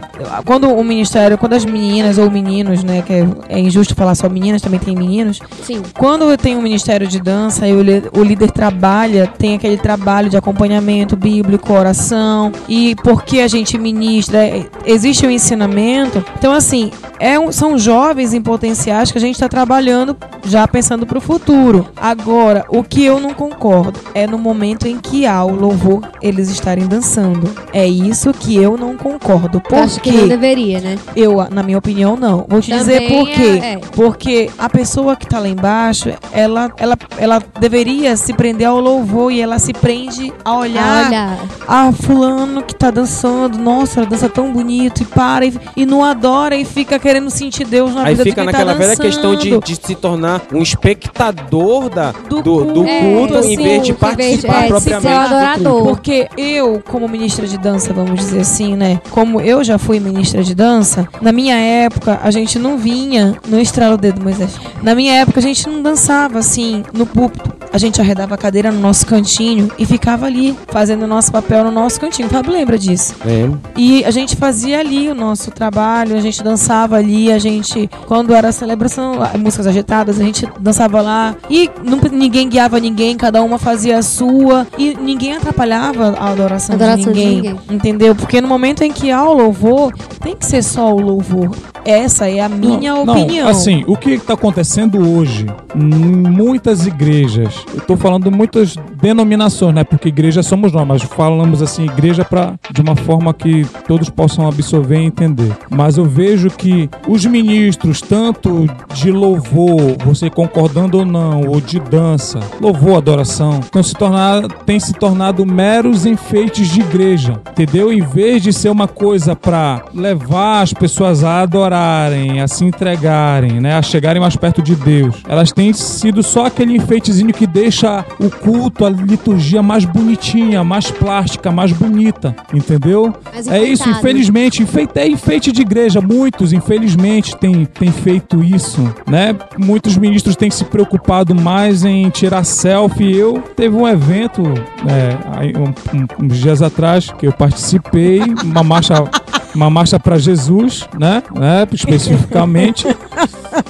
Speaker 2: Quando o Ministério, quando as meninas ou meninos, né, que é, é injusto falar só meninas, também tem meninos,
Speaker 3: Sim.
Speaker 2: quando tem um Ministério de Dança e li- o líder trabalha, tem aquele trabalho de acompanhamento bíblico, oração, e porque a gente ministra, é, existe um ensinamento. Então, assim, é um- são jovens em potenciais que a gente está trabalhando já pensando para o futuro. Agora, o que eu não concordo é no momento em que há o louvor eles estarem dançando. É isso que eu não concordo.
Speaker 3: Eu acho que não
Speaker 2: Porque
Speaker 3: deveria, né?
Speaker 2: eu, na minha opinião, não. Vou te dizer
Speaker 3: Também
Speaker 2: por quê.
Speaker 3: é- é.
Speaker 2: Porque a pessoa que tá lá embaixo, ela, ela, ela deveria se prender ao louvor e ela se prende a olhar.
Speaker 3: Olha,
Speaker 2: Ah, fulano que tá dançando, nossa, ela dança tão bonito e para e, e não adora e fica querendo sentir Deus na
Speaker 1: Aí
Speaker 2: vida
Speaker 1: fica
Speaker 2: quem
Speaker 1: naquela
Speaker 2: tá
Speaker 1: velha questão de, de se tornar um espectador da, do,
Speaker 2: Do
Speaker 1: do,
Speaker 2: culto,
Speaker 1: culto,
Speaker 2: assim,
Speaker 1: em vez de participar
Speaker 3: é,
Speaker 1: propriamente
Speaker 3: ser adorador.
Speaker 2: Porque eu, como ministra de dança, vamos dizer assim, né? Como eu já fui ministra de dança, na minha época a gente não vinha. Não estrala o dedo, Moisés. Na minha época a gente não dançava assim no púlpito. A gente arredava a cadeira no nosso cantinho e ficava ali fazendo o nosso papel no nosso cantinho. O Fábio lembra disso.
Speaker 1: É.
Speaker 2: E a gente fazia ali o nosso trabalho, a gente dançava ali, a gente, quando era celebração, músicas agitadas, a gente dançava lá. E não- ninguém guiava ninguém, cada uma fazia a sua. E ninguém atrapalhava a adoração,
Speaker 3: Adoração
Speaker 2: de,
Speaker 3: de
Speaker 2: ninguém,
Speaker 3: ninguém.
Speaker 2: Entendeu? Porque no momento em que há o louvor, tem que ser só o louvor. Essa é a minha
Speaker 4: não,
Speaker 2: opinião.
Speaker 4: Não, assim, o que está acontecendo hoje em muitas igrejas, eu tô falando muitas denominações, né? Porque igreja somos nós, mas falamos assim, igreja para de uma forma que todos possam absorver e entender. Mas eu vejo que os ministros, tanto de louvor, você concordando ou não, ou de dança, louvor, adoração, estão se tornar, têm se tornado meros enfeites de igreja, entendeu? Em vez de ser uma coisa para levar as pessoas a adorarem, a se entregarem, né, a chegarem mais perto de Deus, elas têm sido só aquele enfeitezinho que deixa o culto, a liturgia mais bonitinha, mais plástica, mais bonita, entendeu?
Speaker 3: Mais
Speaker 4: É isso, infelizmente, enfeite, é enfeite de igreja. Muitos, infelizmente, têm, têm feito isso, né? Muitos ministros têm se preocupado mais em tirar selfie. Eu teve um evento, é, um- um- uns dias atrás, que eu participei, uma marcha, uma marcha para Jesus, né? né? Especificamente.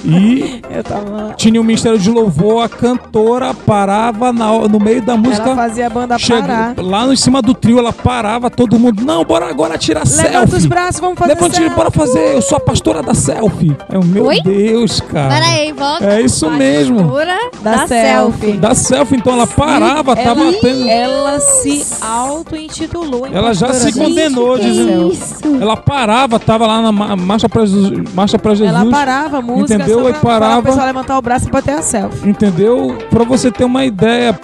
Speaker 4: E
Speaker 2: Eu tava.
Speaker 4: tinha o Ministério de Louvor, a cantora parava na- no meio da música.
Speaker 2: Ela fazia a banda
Speaker 4: Chega-
Speaker 2: parar.
Speaker 4: lá em cima do trio, ela parava, todo mundo, não, bora agora tirar
Speaker 2: Levanta
Speaker 4: selfie.
Speaker 2: os braços, vamos fazer
Speaker 4: Levante,
Speaker 2: selfie.
Speaker 4: bora fazer, eu sou a pastora da selfie. É o meu
Speaker 3: Oi?
Speaker 4: Deus, cara.
Speaker 3: Pera aí, volta.
Speaker 4: É isso mesmo.
Speaker 3: Pastora
Speaker 2: Da
Speaker 3: da,
Speaker 2: selfie.
Speaker 3: selfie.
Speaker 4: Da selfie, então ela parava, tava
Speaker 2: ela,
Speaker 4: tendo.
Speaker 2: ela se auto-intitulou.
Speaker 4: Ela já se condenou, dizendo-
Speaker 3: Isso.
Speaker 4: Ela parava, tava lá na ma- marcha pra Jesus. Marcha pra Jesus.
Speaker 2: Ela parava música
Speaker 4: Entendeu?
Speaker 2: só pra,
Speaker 4: parava.
Speaker 2: pra pessoa levantar o braço e bater a selfie.
Speaker 4: Entendeu? Pra você ter uma ideia.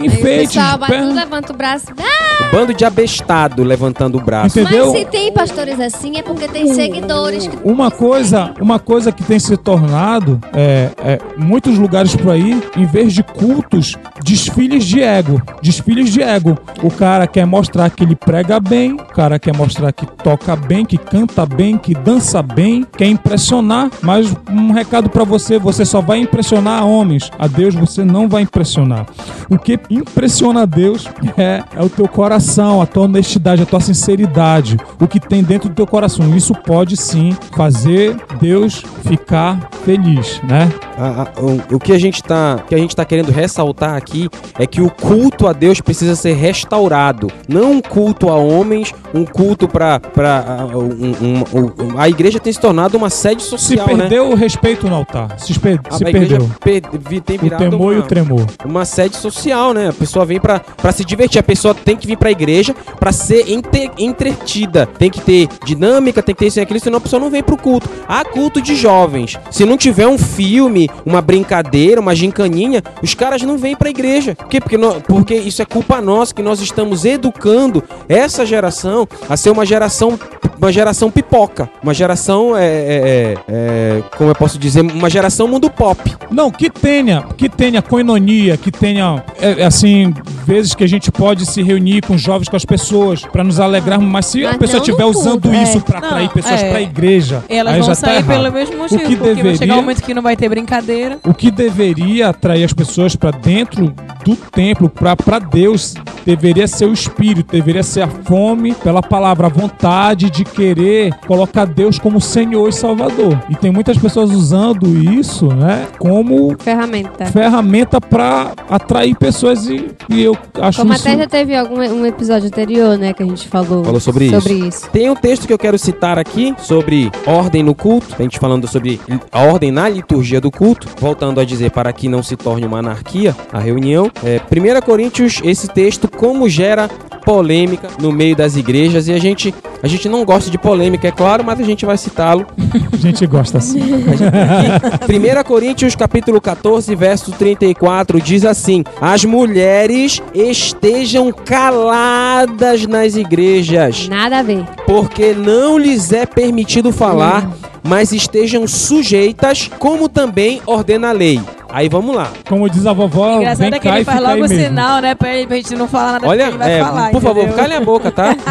Speaker 4: Enfeites.
Speaker 3: pessoal bate,
Speaker 4: perna-
Speaker 3: levanta o braço. Ah,
Speaker 1: Bando de abestado levantando o braço.
Speaker 4: Entendeu?
Speaker 3: mas se tem pastores assim é porque tem seguidores. Que...
Speaker 4: Uma coisa, uma coisa que tem se tornado é, é, muitos lugares por aí, em vez de cultos, desfiles de ego, desfiles de ego. O cara quer mostrar que ele prega bem, o cara quer mostrar que toca bem, que canta bem, que dança bem, quer impressionar. Mas um recado pra você: você só vai impressionar homens. A Deus você não vai impressionar. O que impressiona a Deus é, é o teu coração, a tua honestidade, a tua sinceridade, o que tem dentro do teu coração. Isso pode sim fazer Deus ficar feliz, né?
Speaker 1: A- a- o, o que a gente tá, que a gente tá querendo ressaltar aqui é que o culto a Deus precisa ser restaurado, não um culto a homens, um culto para para um, um- um- a igreja tem se tornado uma sede
Speaker 4: Se
Speaker 1: social, né?
Speaker 4: O respeito no altar, se, per-
Speaker 1: A,
Speaker 4: se
Speaker 1: a
Speaker 4: perdeu.
Speaker 1: per- tem
Speaker 4: O
Speaker 1: virado
Speaker 4: temor e
Speaker 1: uma,
Speaker 4: o tremor.
Speaker 1: uma sede social, né? A pessoa vem pra pra se divertir, a pessoa tem que vir pra igreja pra ser entre- entretida, tem que ter dinâmica, tem que ter isso e aquilo, senão a pessoa não vem pro culto. Há culto de jovens. Se não tiver um filme, uma brincadeira, uma gincaninha, os caras não vêm pra igreja. Por quê? Porque, porque isso é culpa nossa, que nós estamos educando essa geração a ser uma geração uma geração pipoca, uma geração é, é, é, é, como eu posso dizer, uma geração mundo pop.
Speaker 4: Não, que tenha, que tenha coinonia, que tenha, é, é assim, vezes que a gente pode se reunir com os jovens, com as pessoas, pra nos alegrarmos, mas se a
Speaker 3: Mas
Speaker 4: pessoa
Speaker 3: não no
Speaker 4: estiver usando isso
Speaker 2: é.
Speaker 4: pra atrair pessoas
Speaker 2: é.
Speaker 4: pra igreja,
Speaker 2: Elas
Speaker 4: aí
Speaker 2: vão
Speaker 4: já tá
Speaker 2: sair
Speaker 4: errado.
Speaker 2: pelo mesmo motivo,
Speaker 4: que
Speaker 2: porque vai chegar
Speaker 4: deveria-
Speaker 2: um momento que não vai ter brincadeira.
Speaker 4: O que deveria atrair as pessoas para dentro do templo, para Deus, deveria ser o espírito, deveria ser a fome pela palavra, a vontade de querer colocar Deus como Senhor e Salvador. E tem muitas pessoas usando isso, né, como
Speaker 3: Ferramenta.
Speaker 4: ferramenta para atrair pessoas e, e eu acho
Speaker 3: Como
Speaker 4: isso
Speaker 3: até já teve algum um episódio anterior, né, que a gente falou,
Speaker 1: Falou sobre
Speaker 3: sobre isso.
Speaker 1: Tem um texto que eu quero citar aqui sobre ordem no culto, a gente falando sobre a ordem na liturgia do culto, voltando a dizer para que não se torne uma anarquia a reunião. É, 1 Coríntios, esse texto, como gera polêmica no meio das igrejas e a gente, a gente não gosta de polêmica, é claro, mas a gente vai citá-lo.
Speaker 4: a gente gosta assim.
Speaker 1: 1 Coríntios capítulo 14, verso 34 diz assim: As mulheres estejam caladas nas igrejas,
Speaker 3: Nada a ver.
Speaker 1: porque não lhes é permitido falar, mas estejam sujeitas, como também ordena a lei. Aí vamos lá.
Speaker 4: Como diz a vovó,
Speaker 2: Engraçado
Speaker 4: vem
Speaker 2: é que ele faz logo o sinal, né? Pra, ele- pra gente não falar nada
Speaker 1: Olha,
Speaker 2: que ele vai
Speaker 1: é,
Speaker 2: falar.
Speaker 1: por favor,
Speaker 2: entendeu?
Speaker 1: cale a boca, tá?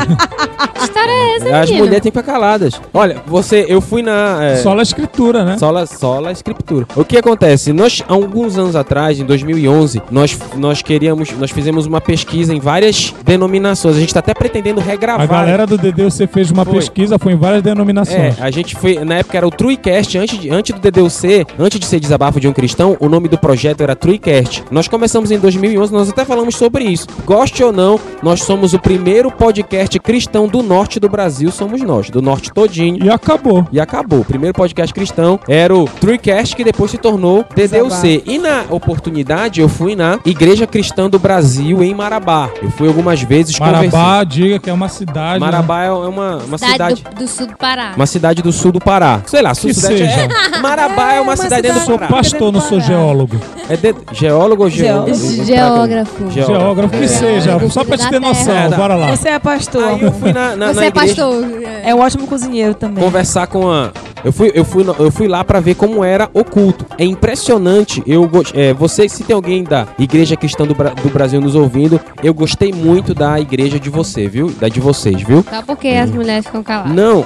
Speaker 3: Que história é essa,
Speaker 1: As
Speaker 3: menino?
Speaker 1: mulheres têm que ficar caladas. Olha, você, eu fui na. é,
Speaker 4: Só a escritura, né?
Speaker 1: Sola, sola escritura. O que acontece? Nós, há alguns anos atrás, em 2011, nós, nós queríamos, nós fizemos uma pesquisa em várias denominações. A gente está até pretendendo regravar.
Speaker 4: A galera do DDUC fez uma
Speaker 1: Foi.
Speaker 4: pesquisa, foi em várias
Speaker 1: É,
Speaker 4: denominações.
Speaker 1: a gente foi, na época era o Truecast, antes, de, antes do DDUC, antes de ser Desabafo de um Cristão, o nome nome do projeto era Truecast. Nós começamos em 2011, nós até falamos sobre isso. Goste ou não, nós somos o primeiro podcast cristão do norte do Brasil, somos nós, do norte todinho.
Speaker 4: E acabou.
Speaker 1: E acabou. O primeiro podcast cristão era o Truecast, que depois se tornou TDUC. E na oportunidade, eu fui na Igreja Cristã do Brasil, em Marabá. Eu fui algumas vezes
Speaker 4: Marabá, diga que é uma cidade. né?
Speaker 1: Marabá é uma, uma
Speaker 3: Cidade,
Speaker 1: cidade.
Speaker 3: Do, do sul do Pará.
Speaker 1: Uma cidade do sul do Pará. Sei lá, sul
Speaker 4: Que
Speaker 1: sudeste
Speaker 4: seja.
Speaker 1: é. Marabá é uma,
Speaker 2: uma
Speaker 1: cidade dentro
Speaker 4: Eu
Speaker 1: do
Speaker 4: sou
Speaker 1: Pará.
Speaker 4: pastor, não sou geólogo.
Speaker 1: É de... geólogo ou geólogo?
Speaker 3: Geógrafo.
Speaker 4: Geógrafo que
Speaker 1: É.
Speaker 4: seja, só pra te ter noção. Bora lá.
Speaker 2: Você é pastor.
Speaker 1: Aí eu fui na, na,
Speaker 3: Você
Speaker 1: na
Speaker 3: é
Speaker 1: igreja
Speaker 3: pastor.
Speaker 2: É um ótimo cozinheiro também.
Speaker 1: conversar com a. Eu fui, eu, fui, eu fui lá pra ver como era o culto. É impressionante. Eu go- é, você, se tem alguém da Igreja Cristã do, Bra- do Brasil nos ouvindo, eu gostei muito da igreja de você, viu? Da de vocês, viu?
Speaker 3: Só porque as mulheres ficam caladas.
Speaker 1: Não.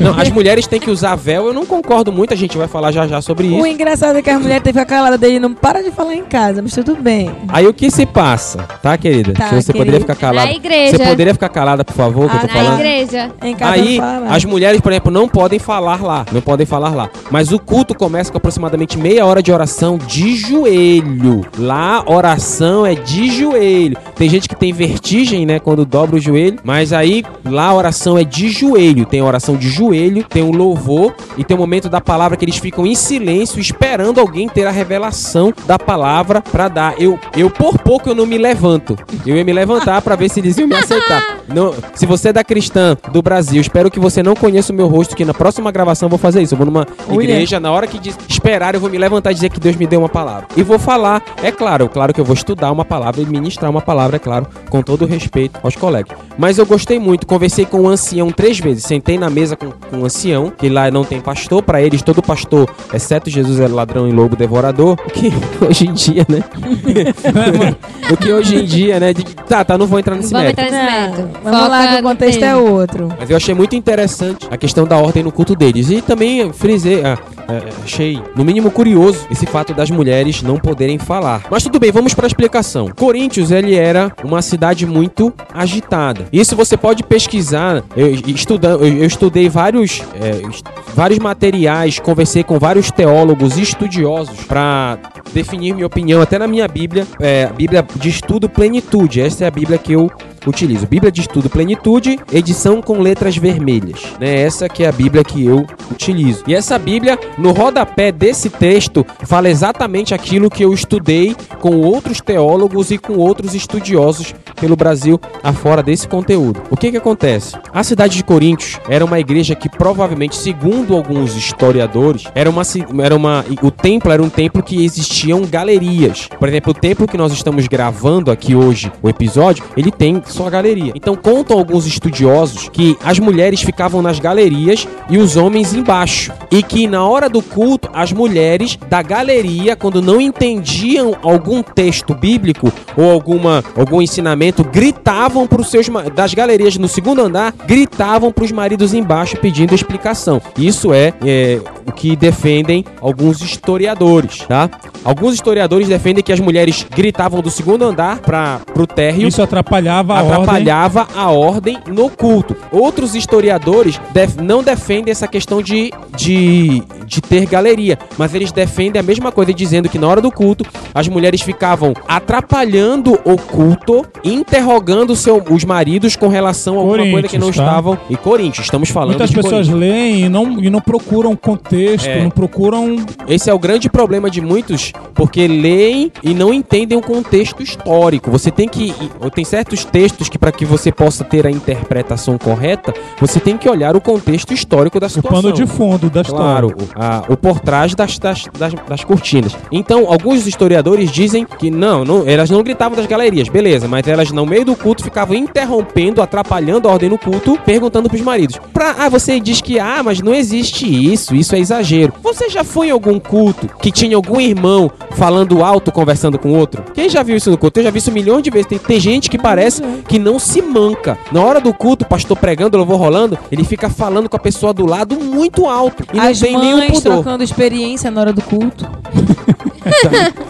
Speaker 1: Não, as mulheres têm que usar véu. Eu não concordo muito. A gente vai falar já já sobre
Speaker 2: O
Speaker 1: isso.
Speaker 2: engraçado é que as mulheres a calada dele não para de falar em casa, mas tudo bem.
Speaker 1: Aí o que se passa, tá, querida?
Speaker 2: Tá,
Speaker 1: Se você
Speaker 2: querida.
Speaker 1: poderia ficar calada.
Speaker 3: Na igreja.
Speaker 1: Você poderia ficar calada, por favor, que eu tô
Speaker 2: Ah,
Speaker 3: Na
Speaker 1: falando?
Speaker 3: igreja.
Speaker 2: Em casa
Speaker 1: Aí,
Speaker 2: fala.
Speaker 1: as mulheres, por exemplo, não podem falar lá. Não podem falar lá. Mas o culto começa com aproximadamente meia hora de oração de joelho. Lá, oração é de joelho. Tem gente que tem vertigem, né, quando dobra o joelho. Mas aí, lá, a oração é de joelho. Tem oração de joelho, tem o louvor e tem o momento da palavra que eles ficam em silêncio, esperando alguém ter a revelação da palavra pra dar. Eu, eu por pouco, eu não me levanto. Eu ia me levantar pra ver se eles iam me aceitar. Não, se você é da cristã do Brasil, espero que você não conheça o meu rosto, que na próxima gravação eu vou fazer isso. Eu vou numa
Speaker 2: Olha.
Speaker 1: igreja, na hora que diz, esperar, eu vou me levantar e dizer que Deus me deu uma palavra. E vou falar, é claro, claro que eu vou estudar uma palavra e ministrar uma palavra, é claro, com todo o respeito aos colegas. Mas eu gostei muito, conversei com o ancião três vezes, sentei na mesa com, com o ancião, que lá não tem pastor, pra eles todo pastor, exceto Jesus é ladrão e lobo devorador, o que hoje em dia, né? o que hoje em dia, né? de- tá, tá, não vou entrar nesse
Speaker 3: Vamos
Speaker 1: mérito.
Speaker 3: entrar nesse método.
Speaker 2: Vamos
Speaker 3: Foca
Speaker 2: lá que o contexto é outro.
Speaker 1: Mas eu achei muito interessante a questão da ordem no culto deles. E também frisei, ah, ah, achei no mínimo curioso esse fato das mulheres não poderem falar. Mas tudo bem, vamos para a explicação. Coríntios, ele era uma cidade muito agitada. Isso você pode pesquisar. Eu, estudando, eu, eu estudei vários, é, est- vários materiais, conversei com vários teólogos e estudiosos para definir minha opinião, até na minha Bíblia, é, a Bíblia de Estudo Plenitude. Essa é a Bíblia que eu utilizo. Bíblia de Estudo Plenitude, edição com letras vermelhas. Né? Essa que é a Bíblia que eu utilizo. E essa Bíblia, no rodapé desse texto, fala exatamente aquilo que eu estudei com outros teólogos e com outros estudiosos pelo Brasil afora desse conteúdo. O que que acontece? A cidade de Coríntios era uma igreja que provavelmente, segundo alguns historiadores, era uma era uma o templo era um templo que existiam galerias. Por exemplo, o templo que nós estamos gravando aqui hoje, o episódio, ele tem só galeria. Então contam alguns estudiosos que as mulheres ficavam nas galerias e os homens embaixo. E que na hora do culto, as mulheres da galeria, quando não entendiam algum texto bíblico ou alguma algum ensinamento, gritavam para os seus das galerias no segundo andar, gritavam para os maridos embaixo pedindo explicação. Isso é, é, o que defendem alguns historiadores, tá? Alguns historiadores defendem que as mulheres gritavam do segundo andar para pro térreo
Speaker 4: Isso atrapalhava a ordem.
Speaker 1: atrapalhava a ordem no culto. Outros historiadores def- não defendem essa questão de, de, de ter galeria, mas eles defendem a mesma coisa, dizendo que na hora do culto as mulheres ficavam atrapalhando o culto, interrogando seu, os maridos com relação a alguma coisa que não
Speaker 4: tá?
Speaker 1: estavam. E Coríntios, estamos falando
Speaker 4: Muitas
Speaker 1: de
Speaker 4: pessoas
Speaker 1: Coríntios.
Speaker 4: leem e não, e não procuram contexto,
Speaker 1: É.
Speaker 4: não procuram.
Speaker 1: Esse é o grande problema de muitos, porque leem e não entendem o contexto histórico. Você tem que. Tem certos textos que, para que você possa ter a interpretação correta, você tem que olhar o contexto histórico da
Speaker 4: O
Speaker 1: situação.
Speaker 4: pano de fundo da história.
Speaker 1: Claro, o, a- o por trás das, das, das, das cortinas. Então, alguns historiadores dizem que não, não, elas não gritavam das galerias, beleza, mas elas no meio do culto ficavam interrompendo, atrapalhando a ordem no culto, perguntando pros maridos. Pra, ah, você diz que, ah, mas não existe isso, isso é exagero. Você já foi em algum culto que tinha algum irmão falando alto, conversando com outro? Quem já viu isso no culto? Eu já vi isso milhões de vezes. Tem, tem gente que parece que não se manca. Na hora do culto, o pastor pregando, louvor rolando, ele fica falando com a pessoa do lado muito alto. E
Speaker 2: As
Speaker 1: não tem nenhum pudor.
Speaker 2: trocando experiência na hora do culto.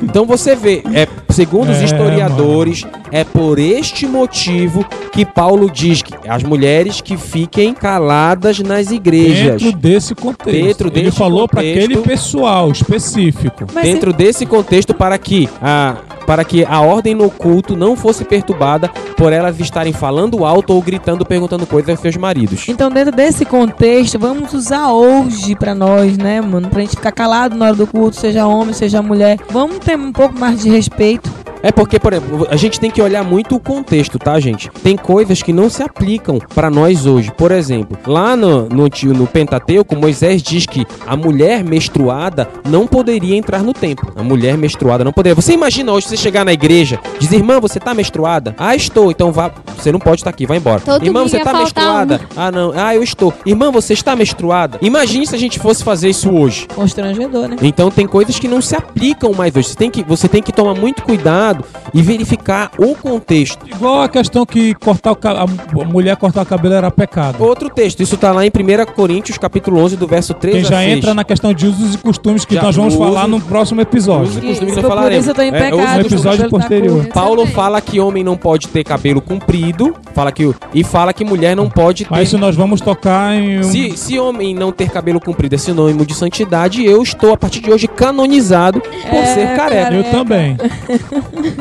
Speaker 1: Então você vê, é, segundo os
Speaker 4: É,
Speaker 1: historiadores, é por este motivo que Paulo diz que as mulheres que fiquem caladas nas igrejas.
Speaker 4: Dentro desse contexto.
Speaker 1: Dentro
Speaker 4: Ele
Speaker 1: deste
Speaker 4: falou para aquele pessoal específico.
Speaker 2: Mas
Speaker 1: dentro desse contexto para que a para que a ordem no culto não fosse perturbada por elas estarem falando alto ou gritando perguntando coisas aos seus maridos.
Speaker 2: Então, dentro desse contexto, vamos usar hoje pra nós, né, mano? Pra gente ficar calado na hora do culto, seja homem, seja mulher. Vamos ter um pouco mais de respeito.
Speaker 1: É porque, por exemplo, a gente tem que olhar muito o contexto, tá, gente? Tem coisas que não se aplicam pra nós hoje. Por exemplo, lá no, no, no Pentateuco, Moisés diz que a mulher menstruada não poderia entrar no templo. A mulher menstruada não poderia. Você imagina hoje você chegar na igreja, dizer, irmã, você tá menstruada? Ah, estou. Então vá. Você não pode estar aqui, vai embora.
Speaker 3: Todo
Speaker 1: irmã, você tá menstruada? Ah, não. Ah, eu estou. Irmã, você está menstruada? Imagine se a gente fosse fazer isso hoje.
Speaker 2: Constrangedor, né?
Speaker 1: Então tem coisas que não se aplicam mais hoje. Você tem que, você tem que tomar muito cuidado e verificar o contexto.
Speaker 4: Igual a questão que cortar a mulher cortar o cabelo era pecado.
Speaker 1: Outro texto, isso tá lá em 1 Coríntios, capítulo 11, do verso 3
Speaker 4: Quem
Speaker 1: a
Speaker 4: já
Speaker 1: 6.
Speaker 4: entra na questão de usos e costumes que
Speaker 1: Já,
Speaker 4: nós vamos
Speaker 1: uso-
Speaker 4: falar no próximo episódio.
Speaker 1: uso-
Speaker 2: E-
Speaker 1: costume não
Speaker 2: por
Speaker 1: falaremos.
Speaker 2: isso eu tô em
Speaker 1: É,
Speaker 2: pecado.
Speaker 4: episódio
Speaker 2: tá
Speaker 4: posterior.
Speaker 1: Paulo fala que homem não pode ter cabelo comprido, fala que e fala que mulher não pode ter.
Speaker 4: Mas isso nós vamos tocar em um...
Speaker 1: Se, se homem não ter cabelo comprido é sinônimo de santidade, eu estou a partir de hoje canonizado por
Speaker 2: É,
Speaker 1: ser careca.
Speaker 4: Eu também.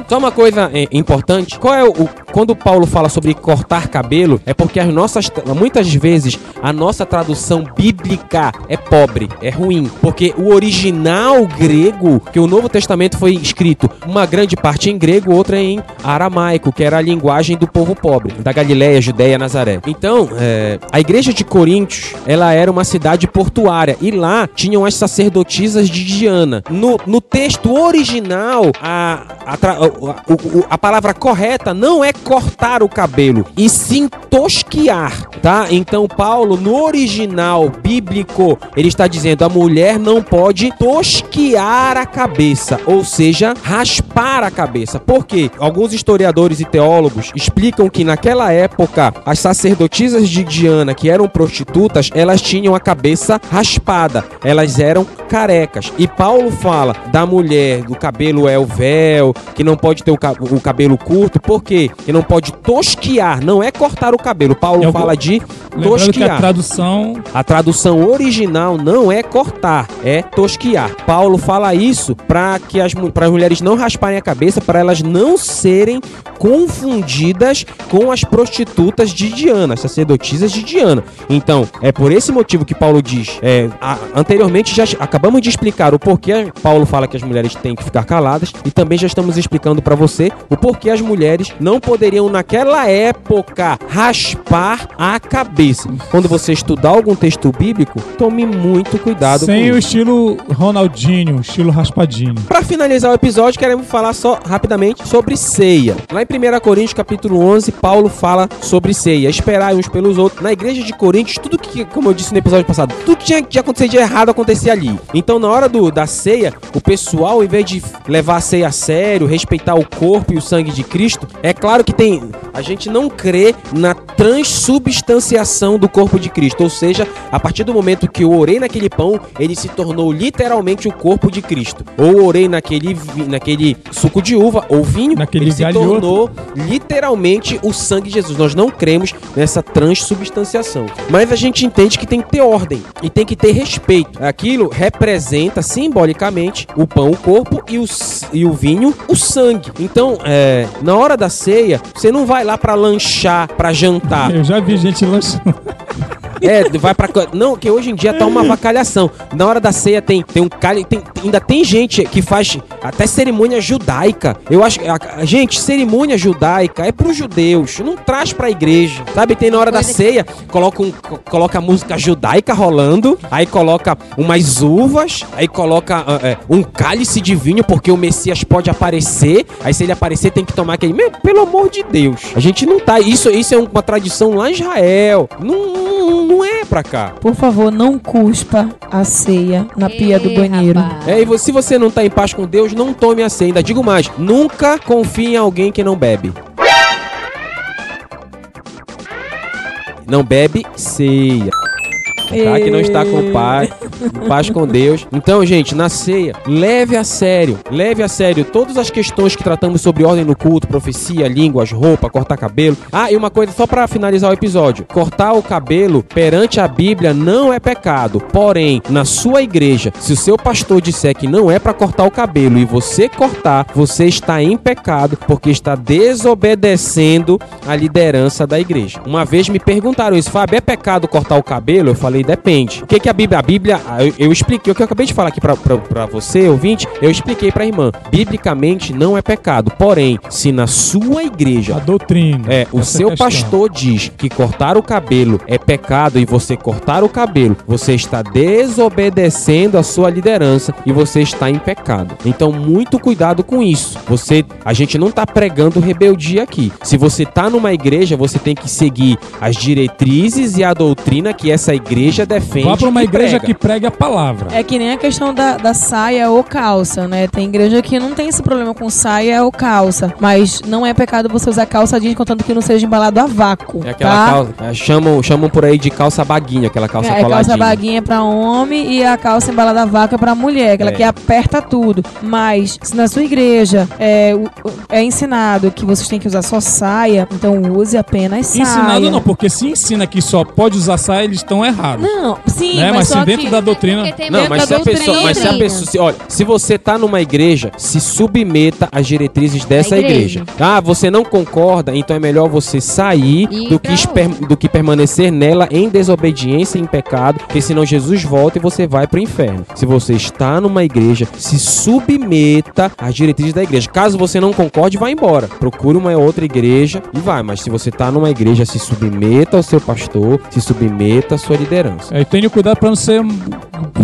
Speaker 1: Só uma coisa é, importante, qual é o, o- quando Paulo fala sobre cortar cabelo, é porque as nossas muitas vezes a nossa tradução bíblica é pobre, é ruim, porque o original grego, que o Novo Testamento foi escrito, uma grande parte em grego, outra em aramaico, que era a linguagem do povo pobre, da Galileia, Judéia, Nazaré. Então, é, a igreja de Coríntios, ela era uma cidade portuária e lá tinham as sacerdotisas de Diana. No, no texto original, a, a, tra- a palavra correta não é cortar o cabelo, e sim tosquiar, tá? Então, Paulo, no original bíblico, ele está dizendo a mulher não pode tosquiar a cabeça, ou seja, raspar a cabeça. Por quê? Alguns historiadores e teólogos explicam que naquela época as sacerdotisas de Diana, que eram prostitutas, elas tinham a cabeça raspada, elas eram carecas. E Paulo fala da mulher, do cabelo é o véu, que não pode ter o, ca- o cabelo curto, por quê? Que não pode tosquiar, não é cortar o cabelo. Paulo
Speaker 4: Eu vou-
Speaker 1: fala de
Speaker 4: que a
Speaker 1: tosquiar.
Speaker 4: tradução
Speaker 1: A tradução original não é cortar, é tosquiar. Paulo fala isso para que as, mu- pras mulheres não rasparem a cabeça, para elas não serem confundidas com as prostitutas de Diana, as sacerdotisas de Diana. Então, é por esse motivo que Paulo diz. é, a- anteriormente já acabamos de explicar o porquê Paulo fala que as mulheres têm que ficar caladas e também já estamos explicando para você o porquê as mulheres não poderiam naquela época raspar a cabeça. Quando você estudar algum texto bíblico, tome muito cuidado
Speaker 4: sem o estilo Ronaldinho, estilo raspadinho.
Speaker 1: Para finalizar o episódio, queremos falar só rapidamente sobre ceia. Lá em 1 Coríntios, capítulo 11, Paulo fala sobre ceia, esperar uns pelos outros. Na igreja de Coríntios, tudo que, como eu disse no episódio passado, tudo que tinha de acontecer de errado acontecia ali. Então, na hora do, da ceia, o pessoal, em vez de levar a ceia a sério, respeitar o corpo e o sangue de Cristo, é claro que tem. A gente não crê na transubstanciação do corpo de Cristo. Ou seja, a partir do momento que eu orei naquele pão, ele se tornou literalmente o corpo de Cristo. Ou orei naquele, naquele suco de uva ou vinho,
Speaker 4: Naquele
Speaker 1: ele se
Speaker 4: gaglioto.
Speaker 1: tornou literalmente o sangue de Jesus. Nós não cremos nessa transubstanciação. Mas a gente entende que tem que ter ordem e tem que ter respeito. Aquilo representa simbolicamente o pão, o corpo e o, e o vinho, o sangue. Então, é, na hora da ceia, você não vai lá pra lanchar, pra jantar.
Speaker 4: Eu já vi gente lançando.
Speaker 1: É, vai pra. Não, que hoje em dia tá uma vacalhação. Na hora da ceia tem, tem um cálice. Tem, ainda tem gente que faz até cerimônia judaica. Eu acho. a- a- gente, cerimônia judaica é pros judeus. Não traz pra igreja. Sabe? Tem na hora da ceia, coloca, um, co- coloca a música judaica rolando. Aí coloca umas uvas. Aí coloca ah, é, um cálice de vinho, porque o Messias pode aparecer. Aí se ele aparecer, tem que tomar aquele. Meu, pelo amor de Deus. A gente não tá. Isso, isso é uma tradição lá em Israel. Não, não, não é pra cá.
Speaker 2: Por favor, não cuspa a ceia na pia do banheiro.
Speaker 3: rapaz.
Speaker 1: É, e se você não tá em paz com Deus, não tome a ceia. Ainda digo mais, nunca confie em alguém que não bebe. Não bebe ceia. Tá? Que não está com o pai, em paz com Deus. Então, gente, na ceia, leve a sério, leve a sério todas as questões que tratamos sobre ordem no culto, profecia, línguas, roupa, cortar cabelo. Ah, e uma coisa só pra finalizar o episódio: cortar o cabelo perante a Bíblia não é pecado. Porém, na sua igreja, se o seu pastor disser que não é pra cortar o cabelo e você cortar, você está em pecado porque está desobedecendo a liderança da igreja. Uma vez me perguntaram isso, Fábio, é pecado cortar o cabelo? Eu falei, depende. O que, que a Bíblia. A Bíblia, ah, eu, eu expliquei o que eu acabei de falar aqui pra você, ouvinte, eu expliquei pra irmã. Biblicamente não é pecado. Porém, se na sua igreja
Speaker 4: A doutrina.
Speaker 1: é, o seu
Speaker 4: questão.
Speaker 1: pastor diz que cortar o cabelo é pecado e você cortar o cabelo, você está desobedecendo a sua liderança e você está em pecado. Então, muito cuidado com isso. Você, a gente não está pregando rebeldia aqui. Se você está numa igreja, você tem que seguir as diretrizes e a doutrina que essa igreja defende.
Speaker 4: Vá pra uma igreja
Speaker 1: prega.
Speaker 4: que pregue a palavra.
Speaker 2: É que nem a questão da, da saia ou calça, né? Tem igreja que não tem esse problema com saia ou calça. Mas não é pecado você usar calça jeans, contanto que não seja embalado a vácuo.
Speaker 1: É aquela
Speaker 2: tá?
Speaker 1: calça, é, chamam, chamam por aí de calça baguinha, aquela calça
Speaker 2: É,
Speaker 1: coladinha.
Speaker 2: calça baguinha é pra homem e a calça embalada a vácuo é pra mulher, aquela
Speaker 1: É.
Speaker 2: que aperta tudo. Mas se na sua igreja é, é ensinado que vocês têm que usar só saia, então use apenas saia.
Speaker 4: Ensinado não, porque se ensina que só pode usar saia, eles estão errados.
Speaker 2: Não, sim,
Speaker 4: Né?
Speaker 2: mas,
Speaker 4: Mas
Speaker 2: só
Speaker 4: se dentro
Speaker 2: que...
Speaker 4: da doutrina.
Speaker 1: Não, mas se a
Speaker 3: doutrina.
Speaker 1: pessoa, mas se a pessoa, se- olha, se você tá numa igreja, se submeta às diretrizes dessa igreja.
Speaker 3: igreja.
Speaker 1: Ah, você não concorda, então é melhor você sair
Speaker 3: E ir
Speaker 1: do que, esper- do que permanecer nela em desobediência e em pecado, porque senão Jesus volta e você vai pro inferno. Se você está numa igreja, se submeta às diretrizes da igreja. Caso você não concorde, vá embora. Procure uma outra igreja e vai, mas se você tá numa igreja, se submeta ao seu pastor, se submeta à sua liderança.
Speaker 4: É, e tenha cuidado pra não ser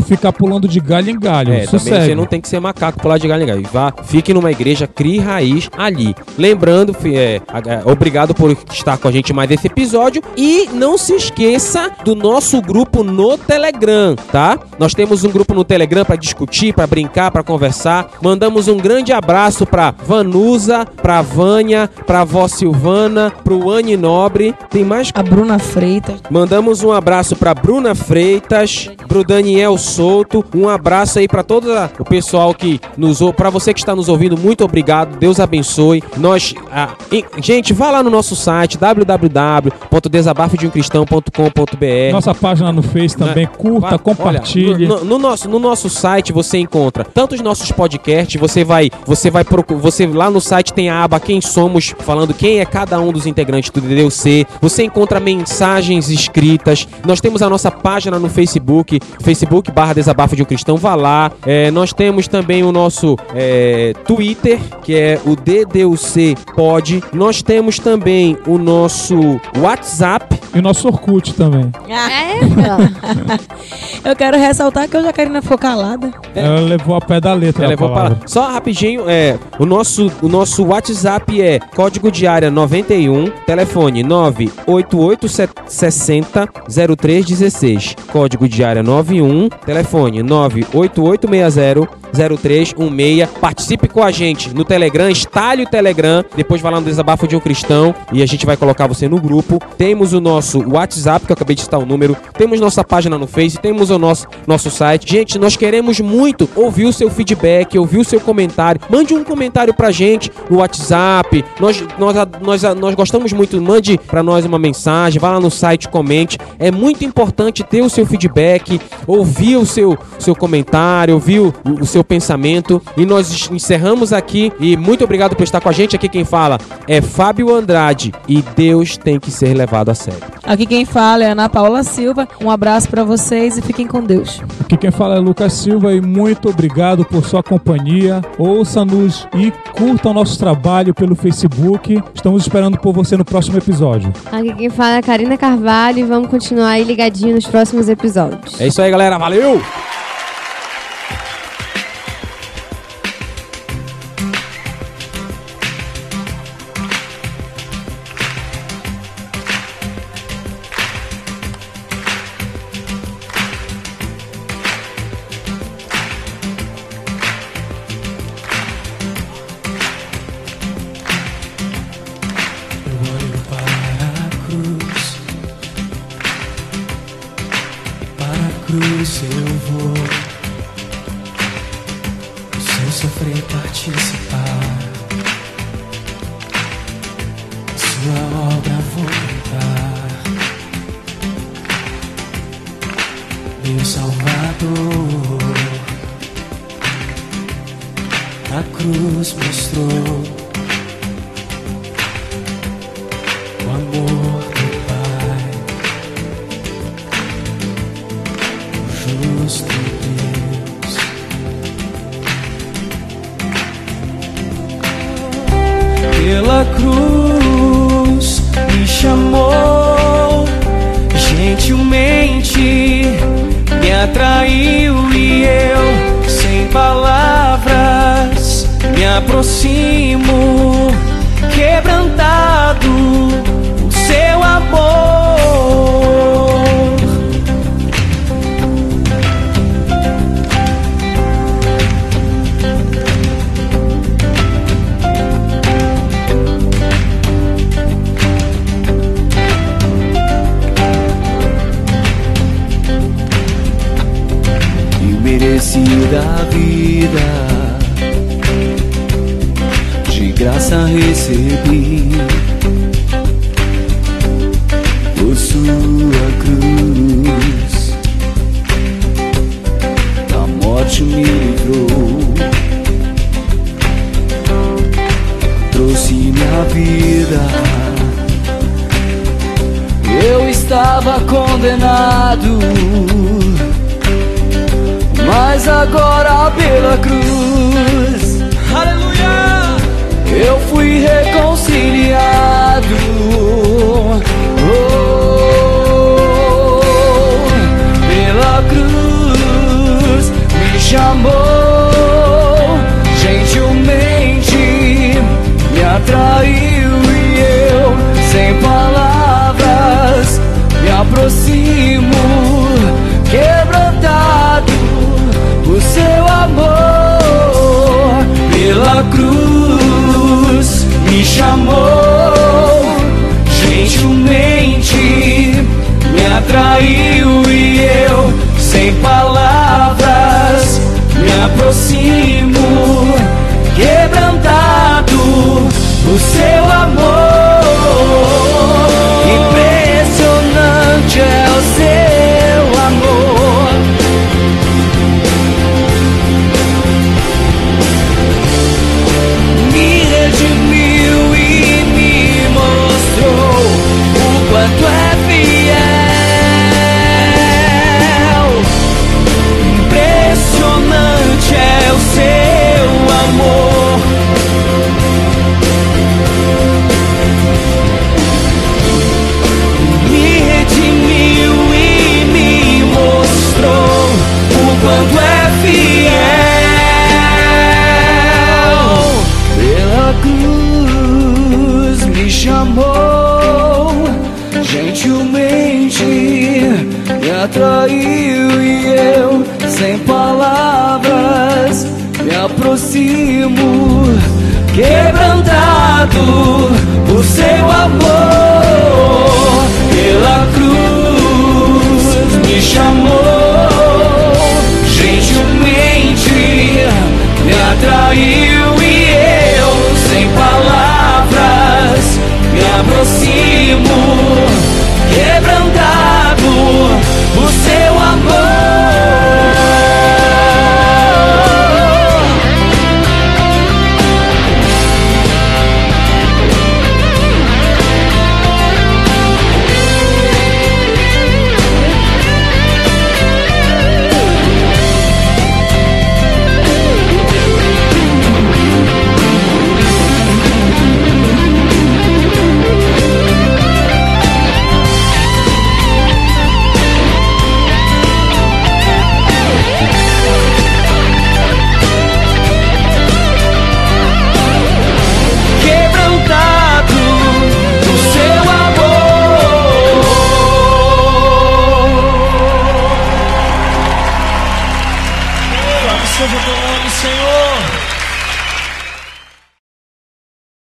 Speaker 4: ficar pulando de galho em galho.
Speaker 1: É, também
Speaker 4: Sossega.
Speaker 1: você não tem que ser macaco pular de galho em galho. Vá, fique numa igreja, crie raiz ali. Lembrando, é, a- é, obrigado por estar com a gente mais esse episódio. E não se esqueça do nosso grupo no Telegram, tá? Nós temos um grupo no Telegram para discutir, para brincar, para conversar. Mandamos um grande abraço pra Vanusa, pra Vânia, pra vó Silvana, pro Anne Nobre. Tem mais
Speaker 2: A Bruna Freitas.
Speaker 1: Mandamos um abraço pra Bruna Freitas, pro Daniel Souto, um abraço aí pra todo o pessoal que nos para você que está nos ouvindo, muito obrigado. Deus abençoe. Nós, ah, e- gente, vá lá no nosso site www.desabafodeuMcristão.com.br.
Speaker 4: Nossa página no Face também, curta,
Speaker 1: Vá-
Speaker 4: compartilhe.
Speaker 1: olha, no, no nosso, no nosso site você encontra tanto os nossos podcasts, você vai, você vai procurar, você lá no site tem a aba Quem Somos, falando quem é cada um dos integrantes do DDUC. Você encontra mensagens escritas. Nós temos a nossa página no Facebook, Facebook barra Desabafo de um Cristão, vá lá. É, nós temos também o nosso é, Twitter, que é o DDUC Pod. Nós temos também o nosso WhatsApp,
Speaker 4: E o nosso Orkut também.
Speaker 3: É,
Speaker 2: Eu quero ressaltar que hoje a Karina ficou calada.
Speaker 4: Ela levou a pé da letra.
Speaker 1: Ela levou
Speaker 4: palavra.
Speaker 1: Só rapidinho, é, o nosso o nosso WhatsApp é código de área 91, telefone 98860 0316. Código de área 91, telefone 98860 0316. Participe com a gente no Telegram, estalhe o Telegram, depois vai lá no Desabafo de um Cristão e a gente vai colocar você no grupo. Temos o nosso WhatsApp, que eu acabei de citar o número, temos nossa página no Face, temos o nosso, nosso site. Gente, nós queremos muito ouvir o seu feedback, ouvir o seu comentário. Mande um comentário pra gente no WhatsApp. Nós, nós, nós, nós gostamos muito, mande pra nós uma mensagem, vá lá no site, comente. É muito importante ter o seu feedback, ouvir o seu, seu comentário, ouvir o, o seu pensamento. E nós encerramos aqui. E muito obrigado por estar com a gente. Aqui quem fala é Fábio Andrade. E Deus tem que ser levado a sério.
Speaker 2: Aqui quem fala é Ana Paula Silva. Um abraço pra vocês e fiquem com Deus.
Speaker 4: Aqui quem fala é Lucas Silva e muito obrigado por sua companhia. Ouça-nos e curta o nosso trabalho pelo Facebook. Estamos esperando por você no próximo episódio.
Speaker 3: Aqui quem fala é a Karina Carvalho e vamos continuar aí ligadinho nos próximos episódios.
Speaker 1: É isso aí, galera. Valeu!